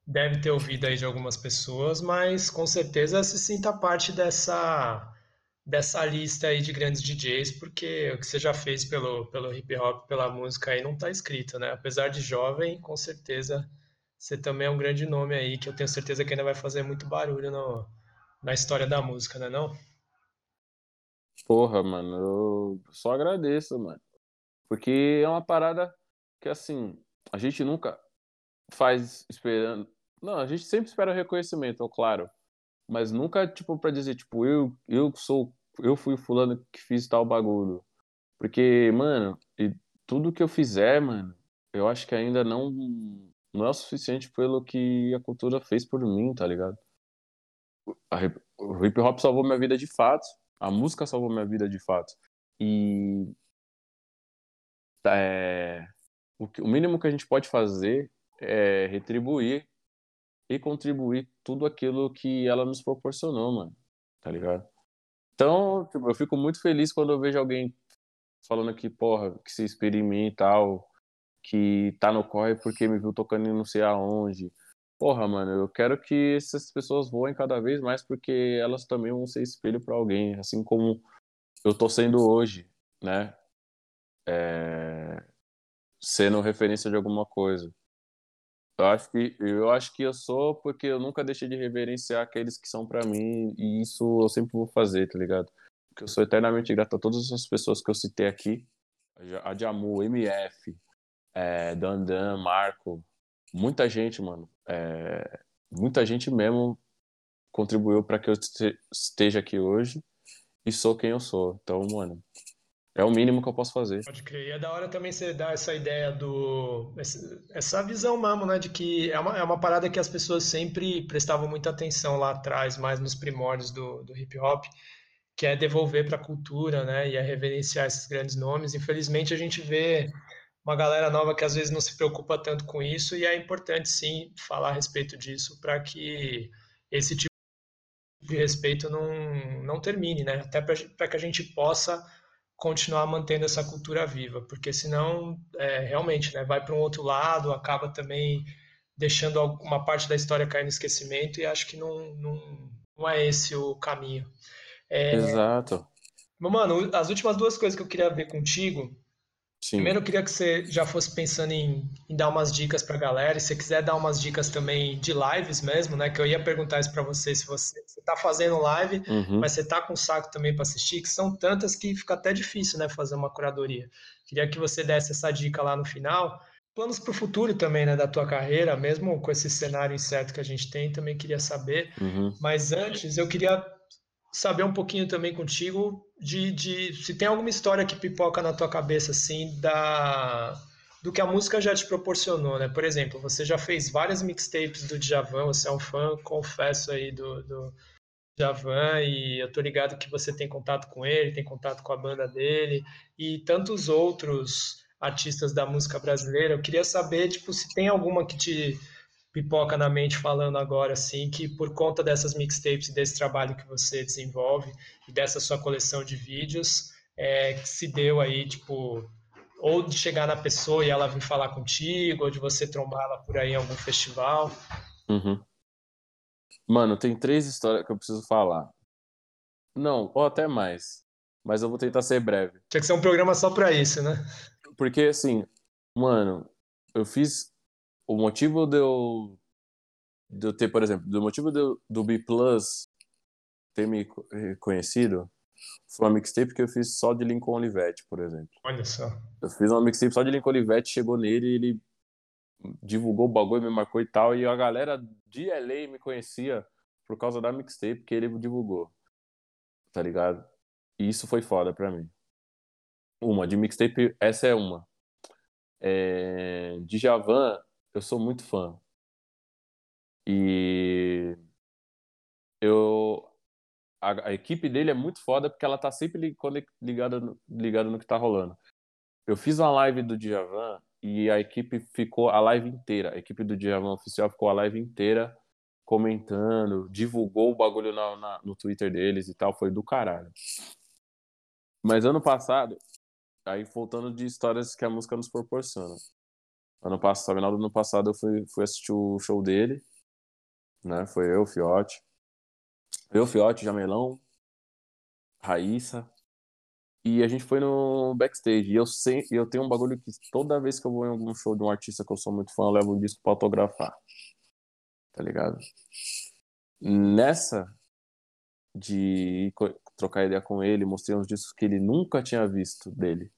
A: deve ter ouvido aí de algumas pessoas, mas com certeza se sinta parte dessa dessa lista aí de grandes DJs, porque o que você já fez pelo, pelo hip hop, pela música aí não tá escrito, né? Apesar de jovem, com certeza você também é um grande nome aí, que eu tenho certeza que ainda vai fazer muito barulho no, na história da música, né não?
B: Porra, mano, eu só agradeço, mano. Porque é uma parada que, assim, a gente nunca faz esperando. Não, a gente sempre espera reconhecimento, claro. Mas nunca, tipo, pra dizer, tipo, eu, eu sou. Eu fui o fulano que fiz tal bagulho. Porque, mano, e tudo que eu fizer, mano, eu acho que ainda não, não é o suficiente pelo que a cultura fez por mim, tá ligado? O hip hop salvou minha vida de fato. A música salvou minha vida de fato. E é, o, o mínimo que a gente pode fazer é retribuir e contribuir tudo aquilo que ela nos proporcionou, mano. Tá ligado? Então, tipo, eu fico muito feliz quando eu vejo alguém falando que, porra, que se inspira em mim e tal, que tá no corre porque me viu tocando em não sei aonde, Porra, mano, eu quero que essas pessoas voem cada vez mais porque elas também vão ser espelho para alguém, assim como eu tô sendo hoje, né? É... Sendo referência de alguma coisa. Eu acho que eu acho que eu sou porque eu nunca deixei de reverenciar aqueles que são para mim e isso eu sempre vou fazer, tá ligado? Porque eu sou eternamente grato a todas essas pessoas que eu citei aqui, a Jamu, MF, é, Dandan, Marco, muita gente, mano, é, muita gente mesmo contribuiu para que eu esteja aqui hoje e sou quem eu sou. Então, mano, é o mínimo que eu posso fazer.
A: Pode crer. E é da hora também você dar essa ideia do. Essa visão mesmo, né? De que é uma, é uma parada que as pessoas sempre prestavam muita atenção lá atrás, mais nos primórdios do, do hip hop, que é devolver para a cultura, né? E é reverenciar esses grandes nomes. Infelizmente, a gente vê uma galera nova que às vezes não se preocupa tanto com isso e é importante sim falar a respeito disso para que esse tipo de respeito não, não termine, né? Até para que a gente possa continuar mantendo essa cultura viva, porque senão é, realmente né, vai para um outro lado, acaba também deixando uma parte da história cair no esquecimento e acho que não, não, não é esse o caminho. É,
B: Exato.
A: Mano, as últimas duas coisas que eu queria ver contigo Sim. Primeiro eu queria que você já fosse pensando em, em dar umas dicas para a galera, e se você quiser dar umas dicas também de lives mesmo, né? Que eu ia perguntar isso para você, se você está fazendo live, uhum. mas você está com saco também para assistir, que são tantas que fica até difícil, né? Fazer uma curadoria. Queria que você desse essa dica lá no final. Planos para o futuro também, né? Da tua carreira, mesmo com esse cenário incerto que a gente tem, também queria saber. Uhum. Mas antes, eu queria saber um pouquinho também contigo de, de se tem alguma história que pipoca na tua cabeça assim da do que a música já te proporcionou, né? Por exemplo, você já fez várias mixtapes do Djavan, você é um fã, confesso aí do, do Djavan e eu tô ligado que você tem contato com ele, tem contato com a banda dele e tantos outros artistas da música brasileira. Eu queria saber, tipo, se tem alguma que te pipoca na mente falando agora, assim, que por conta dessas mixtapes e desse trabalho que você desenvolve e dessa sua coleção de vídeos, é, que se deu aí, tipo, ou de chegar na pessoa e ela vir falar contigo, ou de você trombar ela por aí em algum festival.
B: Uhum. Mano, tem três histórias que eu preciso falar. Não, ou até mais. Mas eu vou tentar ser breve.
A: Tinha que ser um programa só pra isso, né?
B: Porque, assim, mano, eu fiz o motivo de eu, de eu ter, por exemplo, do motivo eu, do B Plus ter me conhecido foi uma mixtape que eu fiz só de Lincoln Olivetti, por exemplo.
A: Olha só.
B: Eu fiz uma mixtape só de Lincoln Olivetti, chegou nele, ele divulgou o bagulho, me marcou e tal, e a galera de LA me conhecia por causa da mixtape que ele divulgou. Tá ligado? E isso foi foda pra mim. Uma, de mixtape, essa é uma. É, de Javan, eu sou muito fã. E eu a, a, equipe dele é muito foda porque ela tá sempre ligada, ligada no que tá rolando. Eu fiz uma live do Djavan e a equipe ficou a live inteira. A equipe do Djavan oficial ficou a live inteira comentando, divulgou o bagulho na, na, no Twitter deles e tal. Foi do caralho. Mas ano passado, aí voltando de histórias que a música nos proporciona. Ano passado, final do ano passado, eu fui, fui assistir o show dele, né? Foi eu, Fiote. Eu, Fiote, Jamelão, Raíssa. E a gente foi no backstage. E eu, sei, eu tenho um bagulho que toda vez que eu vou em algum show de um artista que eu sou muito fã, eu levo um disco pra autografar. Tá ligado? Nessa de trocar ideia com ele, mostrei uns discos que ele nunca tinha visto dele.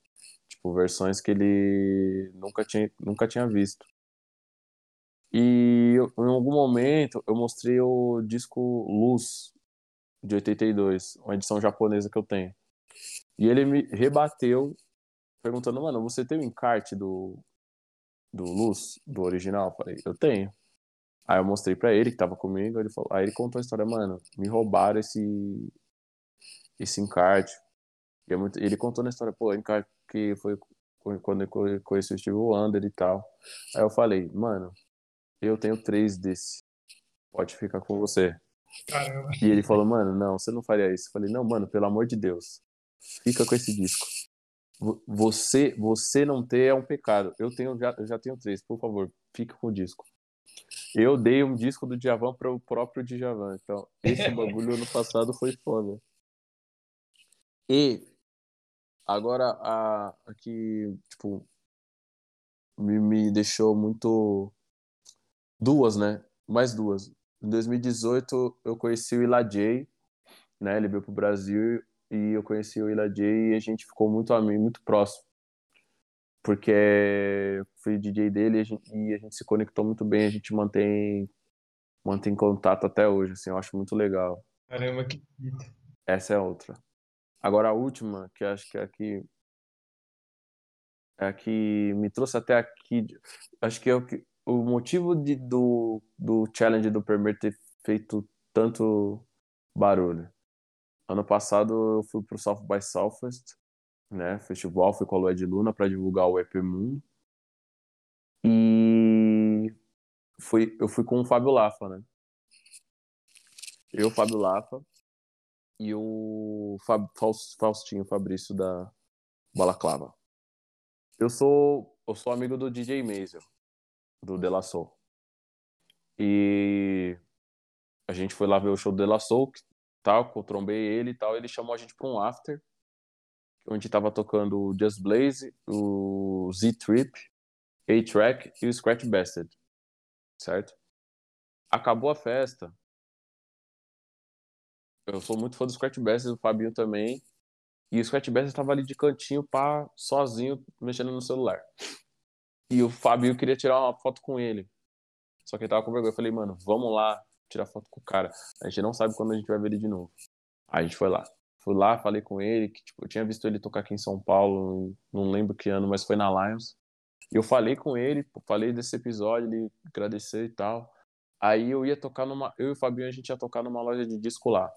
B: Tipo, versões que ele nunca tinha, nunca tinha visto. E em algum momento eu mostrei o disco Luz, de 82, uma edição japonesa que eu tenho. E ele me rebateu perguntando, mano, você tem o encarte do, do Luz, do original? Eu falei, eu tenho. Aí eu mostrei pra ele que tava comigo, ele falou, aí ele contou a história, mano, me roubaram esse esse encarte. E é muito, ele contou na história, pô, que foi quando eu conheci o Steve Wonder e tal. Aí eu falei, mano, eu tenho três desse. Pode ficar com você. Caramba. E ele falou, mano, não, você não faria isso. Eu falei, não, mano, pelo amor de Deus, fica com esse disco. Você, você não ter é um pecado. Eu tenho já, eu já tenho três, por favor, fica com o disco. Eu dei um disco do Djavan para o próprio Djavan. Então, esse [LAUGHS] bagulho ano passado foi foda. E Agora, a, a que, tipo, me, me deixou muito. Duas, né? Mais duas. Em 2018, eu conheci o Ila J, né? Ele veio pro Brasil e eu conheci o Ila J e a gente ficou muito amigo, muito próximo. Porque eu fui DJ dele e a, gente, e a gente se conectou muito bem, a gente mantém, mantém contato até hoje, assim, eu acho muito legal.
A: Caramba, que
B: Essa é outra. Agora a última, que acho que é a que é a que me trouxe até aqui, acho que é o que o motivo de, do, do challenge do Premier ter feito tanto barulho. Ano passado eu fui pro South by Southwest, né, festival, fui com a Lua de Luna para divulgar o EP Mundo. E fui, eu fui com o Fábio Lafa, né? Eu, Fábio Lafa, e o Fab, Faustinho Fabrício da Balaclava. Eu sou eu sou amigo do DJ Mazel, do De La Soul. E a gente foi lá ver o show do De La Soul, tal, eu trombei ele e tal, ele chamou a gente para um after. onde tava tocando o Just Blaze, o Z-Trip, A-Track e o Scratch Bastard, certo? Acabou a festa. Eu sou muito fã do Scratch Bastard, do Fabinho também. E o Scratch Bastard estava ali de cantinho, pá, sozinho, mexendo no celular. E o Fabinho queria tirar uma foto com ele. Só que ele tava com vergonha. Eu falei, mano, vamos lá tirar foto com o cara. A gente não sabe quando a gente vai ver ele de novo. Aí a gente foi lá. Fui lá, falei com ele, que tipo, eu tinha visto ele tocar aqui em São Paulo, não lembro que ano, mas foi na Lions. E eu falei com ele, falei desse episódio, ele agradeceu e tal. Aí eu ia tocar numa. Eu e o Fabinho, a gente ia tocar numa loja de disco lá.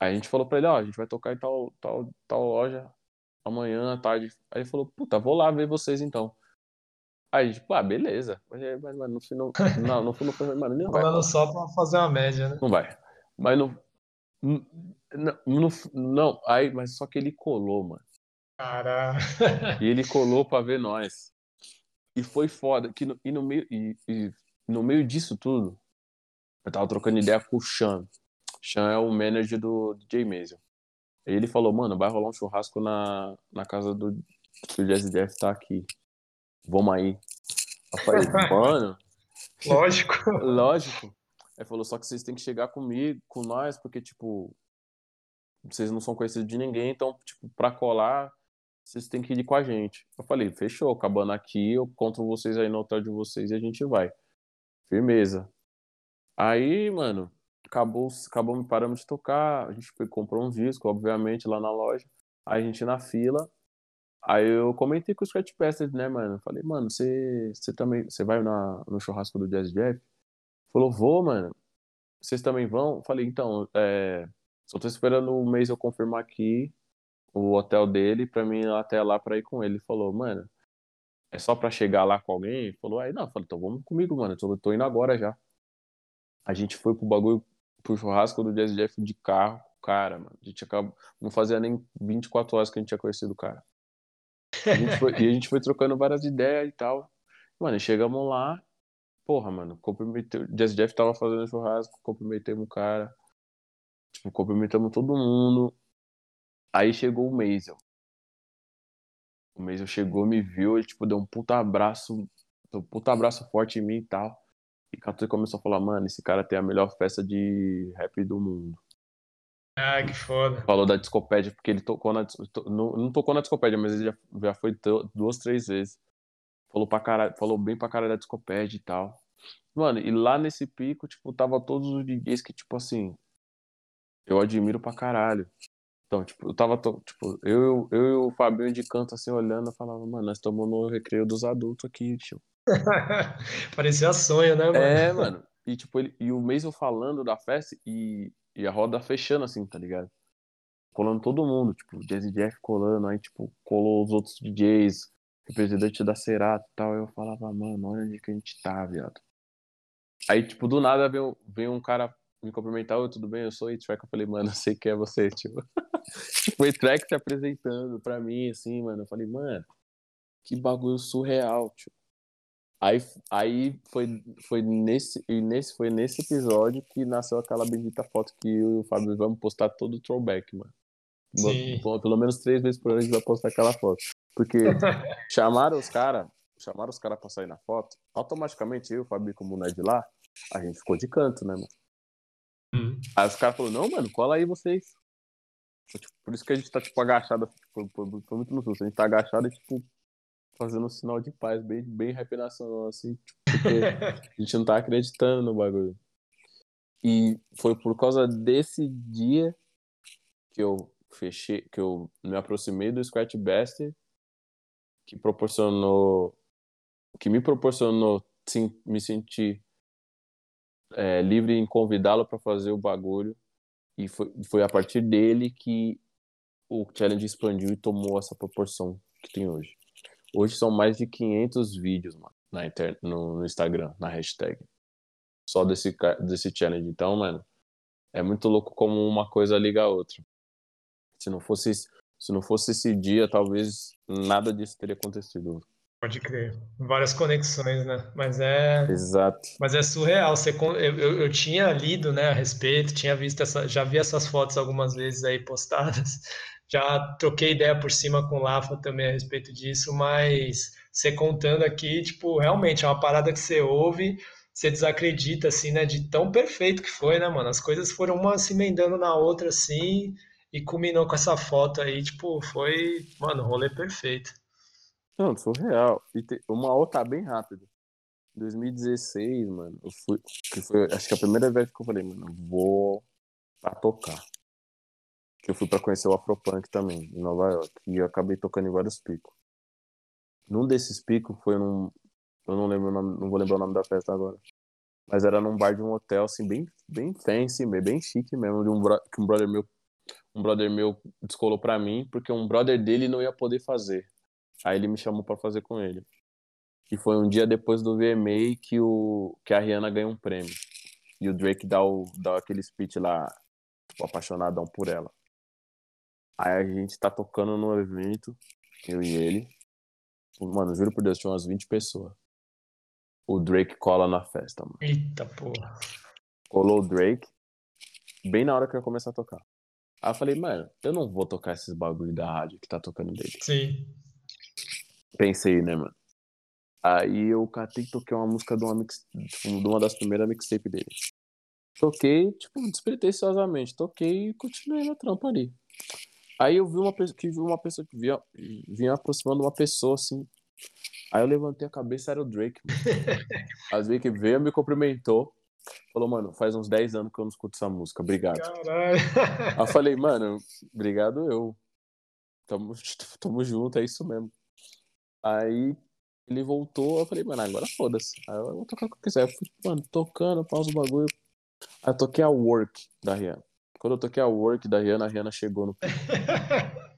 B: Aí a gente falou pra ele, ó, a gente vai tocar em tal, tal, tal loja amanhã à tarde. Aí ele falou, puta, vou lá ver vocês então. Aí, tipo, ah, beleza. Mas, mas, mas no final. Não, no final, mano, não vai.
A: Falando só pra fazer uma média, né?
B: Não vai. Mas no. Não, no, não, aí, mas só que ele colou, mano.
A: Caralho.
B: E ele colou pra ver nós. E foi foda. Que no, e, no meio, e, e no meio disso tudo, eu tava trocando ideia com o Sean. Sean é o manager do DJ Mason. E ele falou, mano, vai rolar um churrasco na, na casa do, do Jazzy Jeff tá aqui. Vamos aí. Eu falei, [LAUGHS] mano.
A: Lógico. [LAUGHS]
B: Lógico. Aí falou, só que vocês têm que chegar comigo, com nós, porque, tipo, vocês não são conhecidos de ninguém, então, tipo, pra colar, vocês têm que ir com a gente. Eu falei, fechou, acabando aqui, eu conto vocês aí no hotel de vocês e a gente vai. Firmeza. Aí, mano, acabou, me parando de tocar, a gente foi, comprou um disco, obviamente, lá na loja. Aí a gente na fila. Aí eu comentei com o Scratch Bastard, né, mano? Falei, mano, você, também, você vai na, no churrasco do Jazz Jeff? Falou, vou, mano. Vocês também vão? Falei, então, é, só tô esperando o mês eu confirmar aqui o hotel dele pra mim ir até lá pra ir com ele. Ele falou, mano, é só pra chegar lá com alguém? Falou, aí não, falei, então vamos comigo, mano. Tô, tô indo agora já. A gente foi pro bagulho, pro churrasco do Jazz Jeff de carro. Cara, mano, a gente acabou, não fazia nem 24 horas que a gente tinha conhecido o cara. A foi, e a gente foi trocando várias ideias e tal. Mano, chegamos lá, porra, mano, cumprimentei. Jazz Jeff tava fazendo churrasco, cumprimentemos o cara. Tipo, cumprimentamos todo mundo. Aí chegou o Maisel. O Maisel chegou, me viu, ele, tipo, deu um puta abraço, um puta abraço forte em mim e tal. E Catu começou a falar, mano, esse cara tem a melhor festa de rap do mundo.
A: Ah, que foda.
B: Falou da discopédia, porque ele tocou na. Não, não tocou na discopédia, mas ele já, já foi duas, três vezes. Falou, pra caralho, falou bem pra caralho da discopédia e tal. Mano, e lá nesse pico, tipo, tava todos os DJs que, tipo assim, eu admiro pra caralho. Então, tipo, eu tava, tipo, eu, eu e o Fabinho de canto, assim, olhando, eu falava, mano, nós estamos no recreio dos adultos aqui, tio. [LAUGHS]
A: Parecia sonho, né, mano?
B: É, [LAUGHS] mano. E, tipo, ele, e o Mason falando da festa e, e a roda fechando, assim, tá ligado? Colando todo mundo, tipo, Jazzy Jeff colando, aí, tipo, colou os outros DJs, representante da Cerato e tal. Eu falava, mano, olha onde que a gente tá, viado. Aí, tipo, do nada vem, vem um cara me cumprimentar, oi, tudo bem? Eu sou o A-Track. Eu falei, mano, eu sei que é você, tipo. [LAUGHS] tipo, o A-Track se apresentando pra mim, assim, mano. Eu falei, mano, que bagulho surreal, tipo. Aí, aí foi, foi, nesse, e nesse, foi nesse episódio que nasceu aquela bendita foto que eu e o Fábio vamos postar todo o throwback, mano. Sim. Pelo menos três vezes por ano a gente vai postar aquela foto. Porque [LAUGHS] chamaram os caras, chamaram os caras pra sair na foto, automaticamente eu e o Fábio, como não é de lá, a gente ficou de canto, né, mano? Hum. Aí os caras falaram, não, mano, cola aí vocês. Tipo, por isso que a gente tá, tipo, agachado. Foi muito no susto. A gente tá agachado e, tipo, fazendo um sinal de paz bem, bem rap nacional, assim, tipo, porque [LAUGHS] a gente não tá acreditando no bagulho. E foi por causa desse dia que eu fechei, que eu me aproximei do Scratch Best, que proporcionou, que me proporcionou sim, me sentir é, livre em convidá-lo para fazer o bagulho. E foi, foi a partir dele que o challenge expandiu e tomou essa proporção que tem hoje. Hoje são mais de 500 vídeos mano, na inter... no, no Instagram, na hashtag. Só desse, desse challenge. Então, mano, é muito louco como uma coisa liga a outra. Se não fosse, se não fosse esse dia, talvez nada disso teria acontecido.
A: Pode crer. Várias conexões, né? Mas é.
B: Exato.
A: Mas é surreal. Você, eu, eu, eu tinha lido né, a respeito, tinha visto essa. Já vi essas fotos algumas vezes aí postadas. Já troquei ideia por cima com o Lafa também a respeito disso, mas você contando aqui, tipo, realmente é uma parada que você ouve, você desacredita, assim, né, de tão perfeito que foi, né, mano? As coisas foram uma se emendando na outra, assim, e culminou com essa foto aí, tipo, foi, mano, rolê perfeito.
B: Não, surreal. E te, uma outra bem rápido. 2016, mano, eu fui, que foi, acho que a primeira vez que eu falei, mano, vou pra tocar. Que eu fui pra conhecer o Afropunk também, em Nova York, e eu acabei tocando em vários picos. Num desses picos foi num, eu não lembro nome, não vou lembrar o nome da festa agora. Mas era num bar de um hotel, assim, bem, bem fancy, bem chique mesmo, de um, que um brother meu, um brother meu descolou pra mim, porque um brother dele não ia poder fazer. Aí ele me chamou para fazer com ele. E foi um dia depois do VMA que, o, que a Rihanna ganhou um prêmio. E o Drake dá, o, dá aquele speech lá, tipo, apaixonadão por ela. Aí a gente tá tocando no evento, eu e ele. Mano, juro por Deus, tinha umas 20 pessoas. O Drake cola na festa, mano.
A: Eita porra.
B: Colou o Drake, bem na hora que eu ia começar a tocar. Aí eu falei, mano, eu não vou tocar esses bagulho da rádio que tá tocando dele.
A: Sim.
B: Pensei, né, mano? Aí eu catei e toquei uma música de uma, mix, de uma das primeiras mixtapes dele. Toquei, tipo, despretensiosamente. Toquei e continuei na trampa ali. Aí eu vi uma pessoa que vi uma pessoa que vinha, vinha aproximando uma pessoa assim. Aí eu levantei a cabeça, era o Drake. Às [LAUGHS] vezes que veio, me cumprimentou. Falou, mano, faz uns 10 anos que eu não escuto essa música, obrigado.
A: Caralho.
B: Aí eu falei, mano, obrigado eu. Tamo, tamo junto, é isso mesmo. Aí ele voltou, eu falei, mano, agora foda-se. Aí eu vou tocar o que eu quiser. Eu fui, mano, tocando, pausa o bagulho. Aí eu toquei a Work da Rihanna. Quando eu toquei a Work da Rihanna, a Rihanna chegou no. [LAUGHS]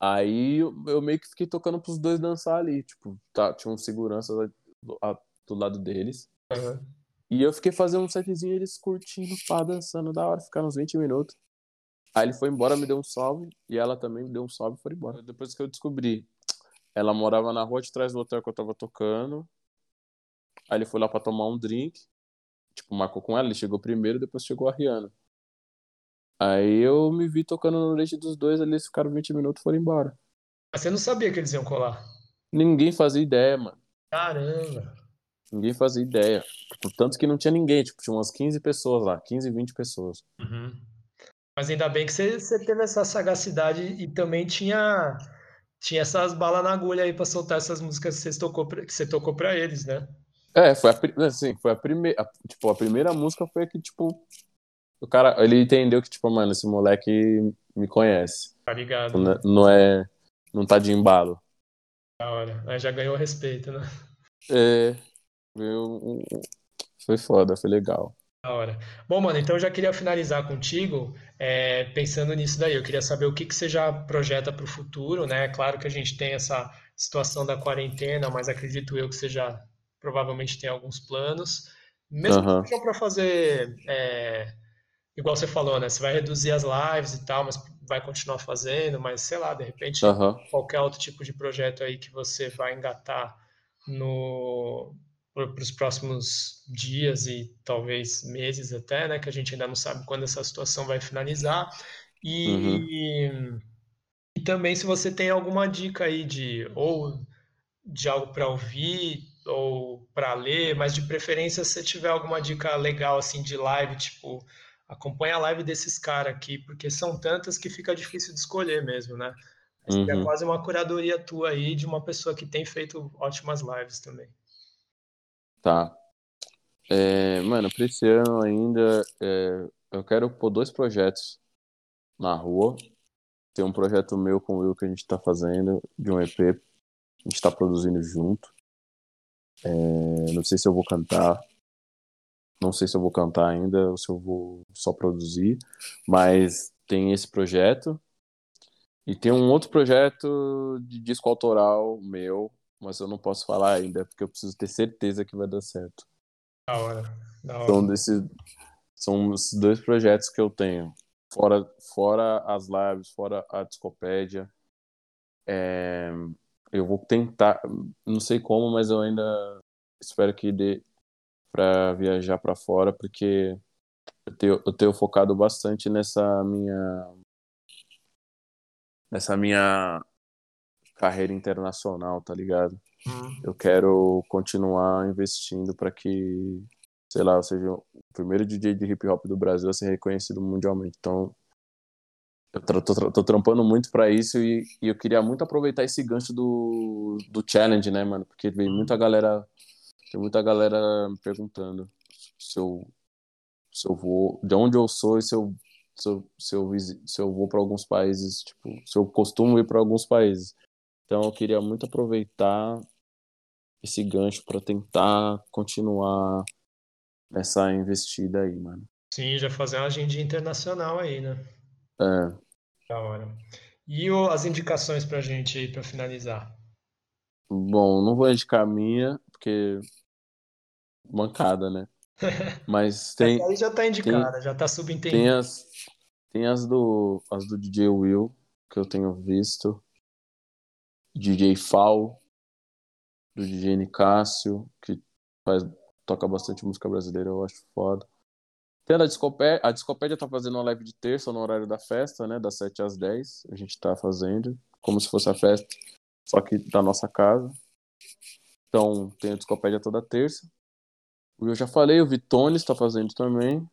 B: Aí eu, eu, meio que fiquei tocando pros dois dançar ali. Tipo, tá, tinha um segurança do, do lado deles. Uhum. E eu fiquei fazendo um setzinho, eles curtindo, pá, dançando da hora, ficaram uns 20 minutos. Aí ele foi embora, me deu um salve, e ela também me deu um salve e foi embora. Depois que eu descobri ela morava na rua de trás do hotel que eu tava tocando. Aí ele foi lá pra tomar um drink. Tipo, marcou com ela, ele chegou primeiro, depois chegou a Rihanna. Aí eu me vi tocando no leite dos dois, ali eles ficaram 20 minutos e foram embora.
A: Mas você não sabia que eles iam colar?
B: Ninguém fazia ideia, mano.
A: Caramba!
B: Ninguém fazia ideia. Tipo, tanto que não tinha ninguém, tipo, tinha umas 15 pessoas lá, 15, 20 pessoas.
A: Uhum. Mas ainda bem que você, você teve essa sagacidade e também tinha tinha essas balas na agulha aí para soltar essas músicas que você tocou pra, que você tocou para eles, né?
B: É, foi a, assim, foi a primeira, tipo, a primeira música foi que tipo o cara, ele entendeu que tipo, mano, esse moleque me conhece.
A: Tá ligado.
B: Não, não é não tá de embalo.
A: Da hora. Aí já ganhou respeito, né?
B: É. Foi foda, foi legal.
A: Da hora. Bom, mano, então eu já queria finalizar contigo, é, pensando nisso daí. Eu queria saber o que, que você já projeta para o futuro, né? Claro que a gente tem essa situação da quarentena, mas acredito eu que você já provavelmente tem alguns planos. Mesmo uhum. que para fazer, é, igual você falou, né? Você vai reduzir as lives e tal, mas vai continuar fazendo, mas sei lá, de repente, uhum. qualquer outro tipo de projeto aí que você vai engatar no, para os próximos dias e talvez meses até, né? Que a gente ainda não sabe quando essa situação vai finalizar. E, uhum. e também se você tem alguma dica aí de ou de algo para ouvir ou para ler, mas de preferência se tiver alguma dica legal assim de live, tipo acompanha a live desses caras aqui, porque são tantas que fica difícil de escolher mesmo, né? Uhum. É quase uma curadoria tua aí de uma pessoa que tem feito ótimas lives também.
B: Tá. É, mano, pra esse ano ainda, é, eu quero pôr dois projetos na rua. Tem um projeto meu com o Will que a gente tá fazendo, de um EP. A gente tá produzindo junto. É, não sei se eu vou cantar. Não sei se eu vou cantar ainda ou se eu vou só produzir. Mas tem esse projeto. E tem um outro projeto de disco autoral meu, mas eu não posso falar ainda, porque eu preciso ter certeza que vai dar certo.
A: Da hora, da hora.
B: Então, desse, são os dois projetos que eu tenho. Fora, fora as lives, fora a discopédia. É, eu vou tentar, não sei como, mas eu ainda espero que dê para viajar para fora, porque eu tenho, eu tenho focado bastante nessa minha nessa minha carreira internacional, tá ligado?
A: Hum.
B: Eu quero continuar investindo para que, sei lá, eu seja o primeiro DJ de hip hop do Brasil a ser reconhecido mundialmente. Então, eu tô, tô, tô trampando muito para isso e, e, eu queria muito aproveitar esse gancho do, do challenge, né, mano? Porque vem muita galera, tem muita galera me perguntando se eu, se eu vou, de onde eu sou e se eu, se eu, se eu, se eu vou para alguns países, tipo, se eu costumo ir para alguns países. Então eu queria muito aproveitar esse gancho para tentar continuar nessa investida aí, mano.
A: Sim, já fazer uma agenda internacional aí, né?
B: É.
A: Da hora. E o, as indicações pra gente aí, pra finalizar?
B: Bom, não vou indicar a minha, porque. Mancada, né? [LAUGHS] Mas tem.
A: aí já tá indicada, tem, já tá subentendido.
B: Tem as, tem as do, as do DJ Will, que eu tenho visto. DJ Fal, do DJ Nicásio, que faz, toca bastante música brasileira, eu acho foda. Tem a Discopédia, a Discopédia tá fazendo uma live de terça no horário da festa, né, das 7 às 10, a gente tá fazendo, como se fosse a festa, só que da nossa casa. Então, tem a Discopédia toda terça. Eu já falei, o Vitones tá fazendo também.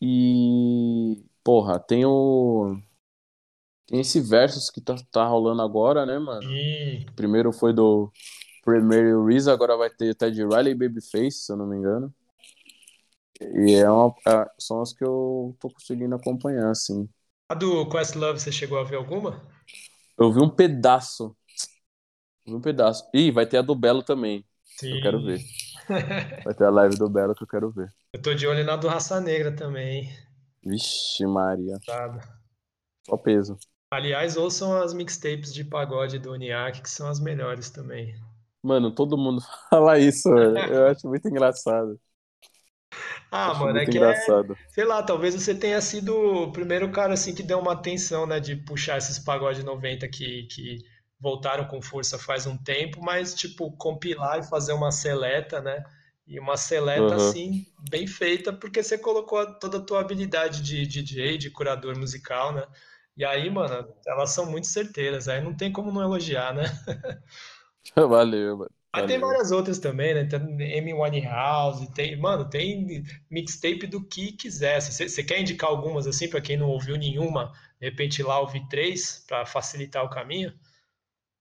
B: E, porra, tem o tem esse versus que tá, tá rolando agora, né, mano?
A: Sim.
B: Primeiro foi do Premier Reese, agora vai ter Ted Riley e Babyface, se eu não me engano. E é uma, é, são as que eu tô conseguindo acompanhar, assim.
A: A do Questlove, você chegou a ver alguma?
B: Eu vi um pedaço. vi um pedaço. Ih, vai ter a do Belo também.
A: Sim.
B: Eu quero ver. Vai ter a live do Belo que eu quero ver.
A: Eu tô de olho na do Raça Negra também.
B: Vixe, Maria.
A: Sabe.
B: Só peso.
A: Aliás, ouçam as mixtapes de pagode do Uniac, que são as melhores também.
B: Mano, todo mundo [LAUGHS] fala isso, velho. Eu acho muito engraçado.
A: Ah,
B: acho
A: mano, é que
B: engraçado.
A: é, sei lá, talvez você tenha sido o primeiro cara assim que deu uma atenção, né, de puxar esses pagode 90 que, que voltaram com força faz um tempo, mas tipo compilar e fazer uma seleta, né? E uma seleta
B: Uhum.
A: assim bem feita, porque você colocou toda a tua habilidade de DJ, de curador musical, né? E aí, mano, elas são muito certeiras, aí não tem como não elogiar, né? [LAUGHS]
B: Valeu, mano.
A: Aí tem várias outras também, né? Tem Amy Winehouse, tem, mano, tem mixtape do que quiser. Você quer indicar algumas assim pra quem não ouviu nenhuma? De repente lá ouvir três pra facilitar o caminho?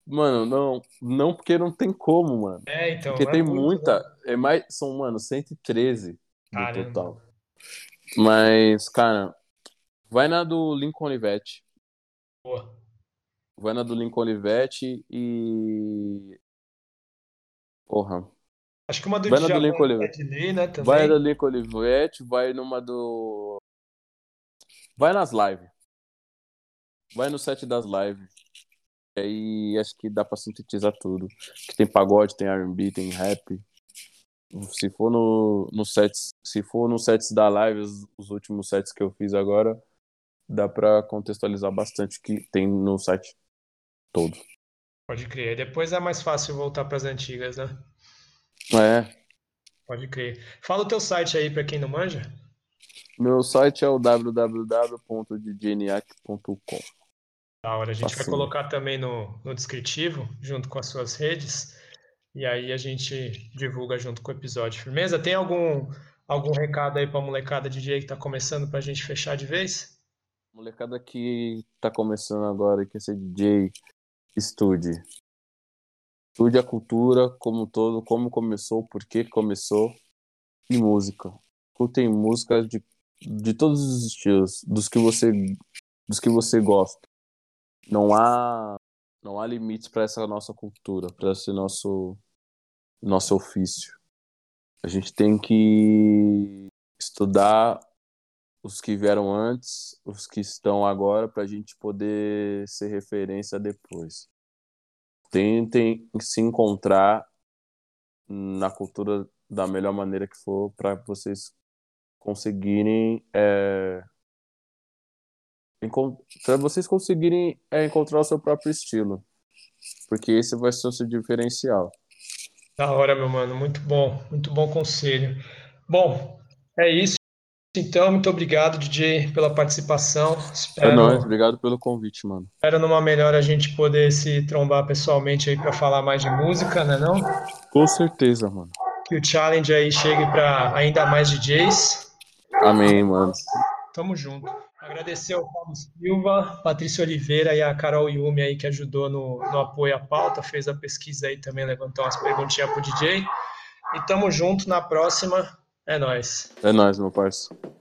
B: Mano, não, não porque não tem como, mano.
A: É, então,
B: Porque tem muita,
A: né?
B: é mais, são, mano, 113 no
A: Caramba.
B: total. Mas, cara, vai na do Lincoln Olivetti.
A: Boa.
B: Vai na do Lincoln Olivetti e. Porra.
A: Acho que uma do
B: Vai na do Lincoln Olivetti.
A: Né,
B: Vai
A: também.
B: na do Lincoln Olivetti, vai numa do. Vai nas lives. Vai no set das lives. E aí acho que dá pra sintetizar tudo. Que tem pagode, tem R&B, tem rap. Se for no, no sets, se for no sets da live, os, os últimos sets que eu fiz agora, dá pra contextualizar bastante o que tem no site todo.
A: Pode crer. Depois é mais fácil voltar pras antigas, né?
B: É,
A: Pode crer. Fala o teu site aí pra quem não manja.
B: meu site é o www.djniac.com.
A: Da hora. A gente vai colocar também no, no descritivo, junto com as suas redes. E aí a gente divulga junto com o episódio. Firmeza? Tem algum, algum recado aí pra molecada DJ que tá começando pra gente fechar de vez?
B: Molecada que tá começando agora e quer ser DJ, estude. Estude a cultura como um todo, como começou, por que começou e música. Escutem música de, de todos os estilos, dos que você dos que você gosta. Não há não há limites para essa nossa cultura, para esse nosso nosso ofício. A gente tem que estudar os que vieram antes, os que estão agora, para a gente poder ser referência depois. Tentem se encontrar na cultura da melhor maneira que for para vocês conseguirem é, para vocês conseguirem é, encontrar o seu próprio estilo, porque esse vai ser o seu diferencial.
A: Da hora, meu mano. Muito bom. Muito bom conselho. Bom, é isso. Então, muito obrigado, DJ, pela participação.
B: É
A: Espero,
B: nóis, obrigado pelo convite, mano.
A: espero numa melhor a gente poder se trombar pessoalmente aí para falar mais de música, né não?
B: Com certeza, mano.
A: Que o challenge aí chegue para ainda mais DJs.
B: Amém, mano.
A: Tamo junto. Agradecer ao Paulo Silva, Patrícia Oliveira e a Carol Yumi aí que ajudou no, no apoio à pauta, fez a pesquisa aí também, levantou umas perguntinhas pro DJ. E tamo junto na próxima. É nóis.
B: É nóis, meu parceiro.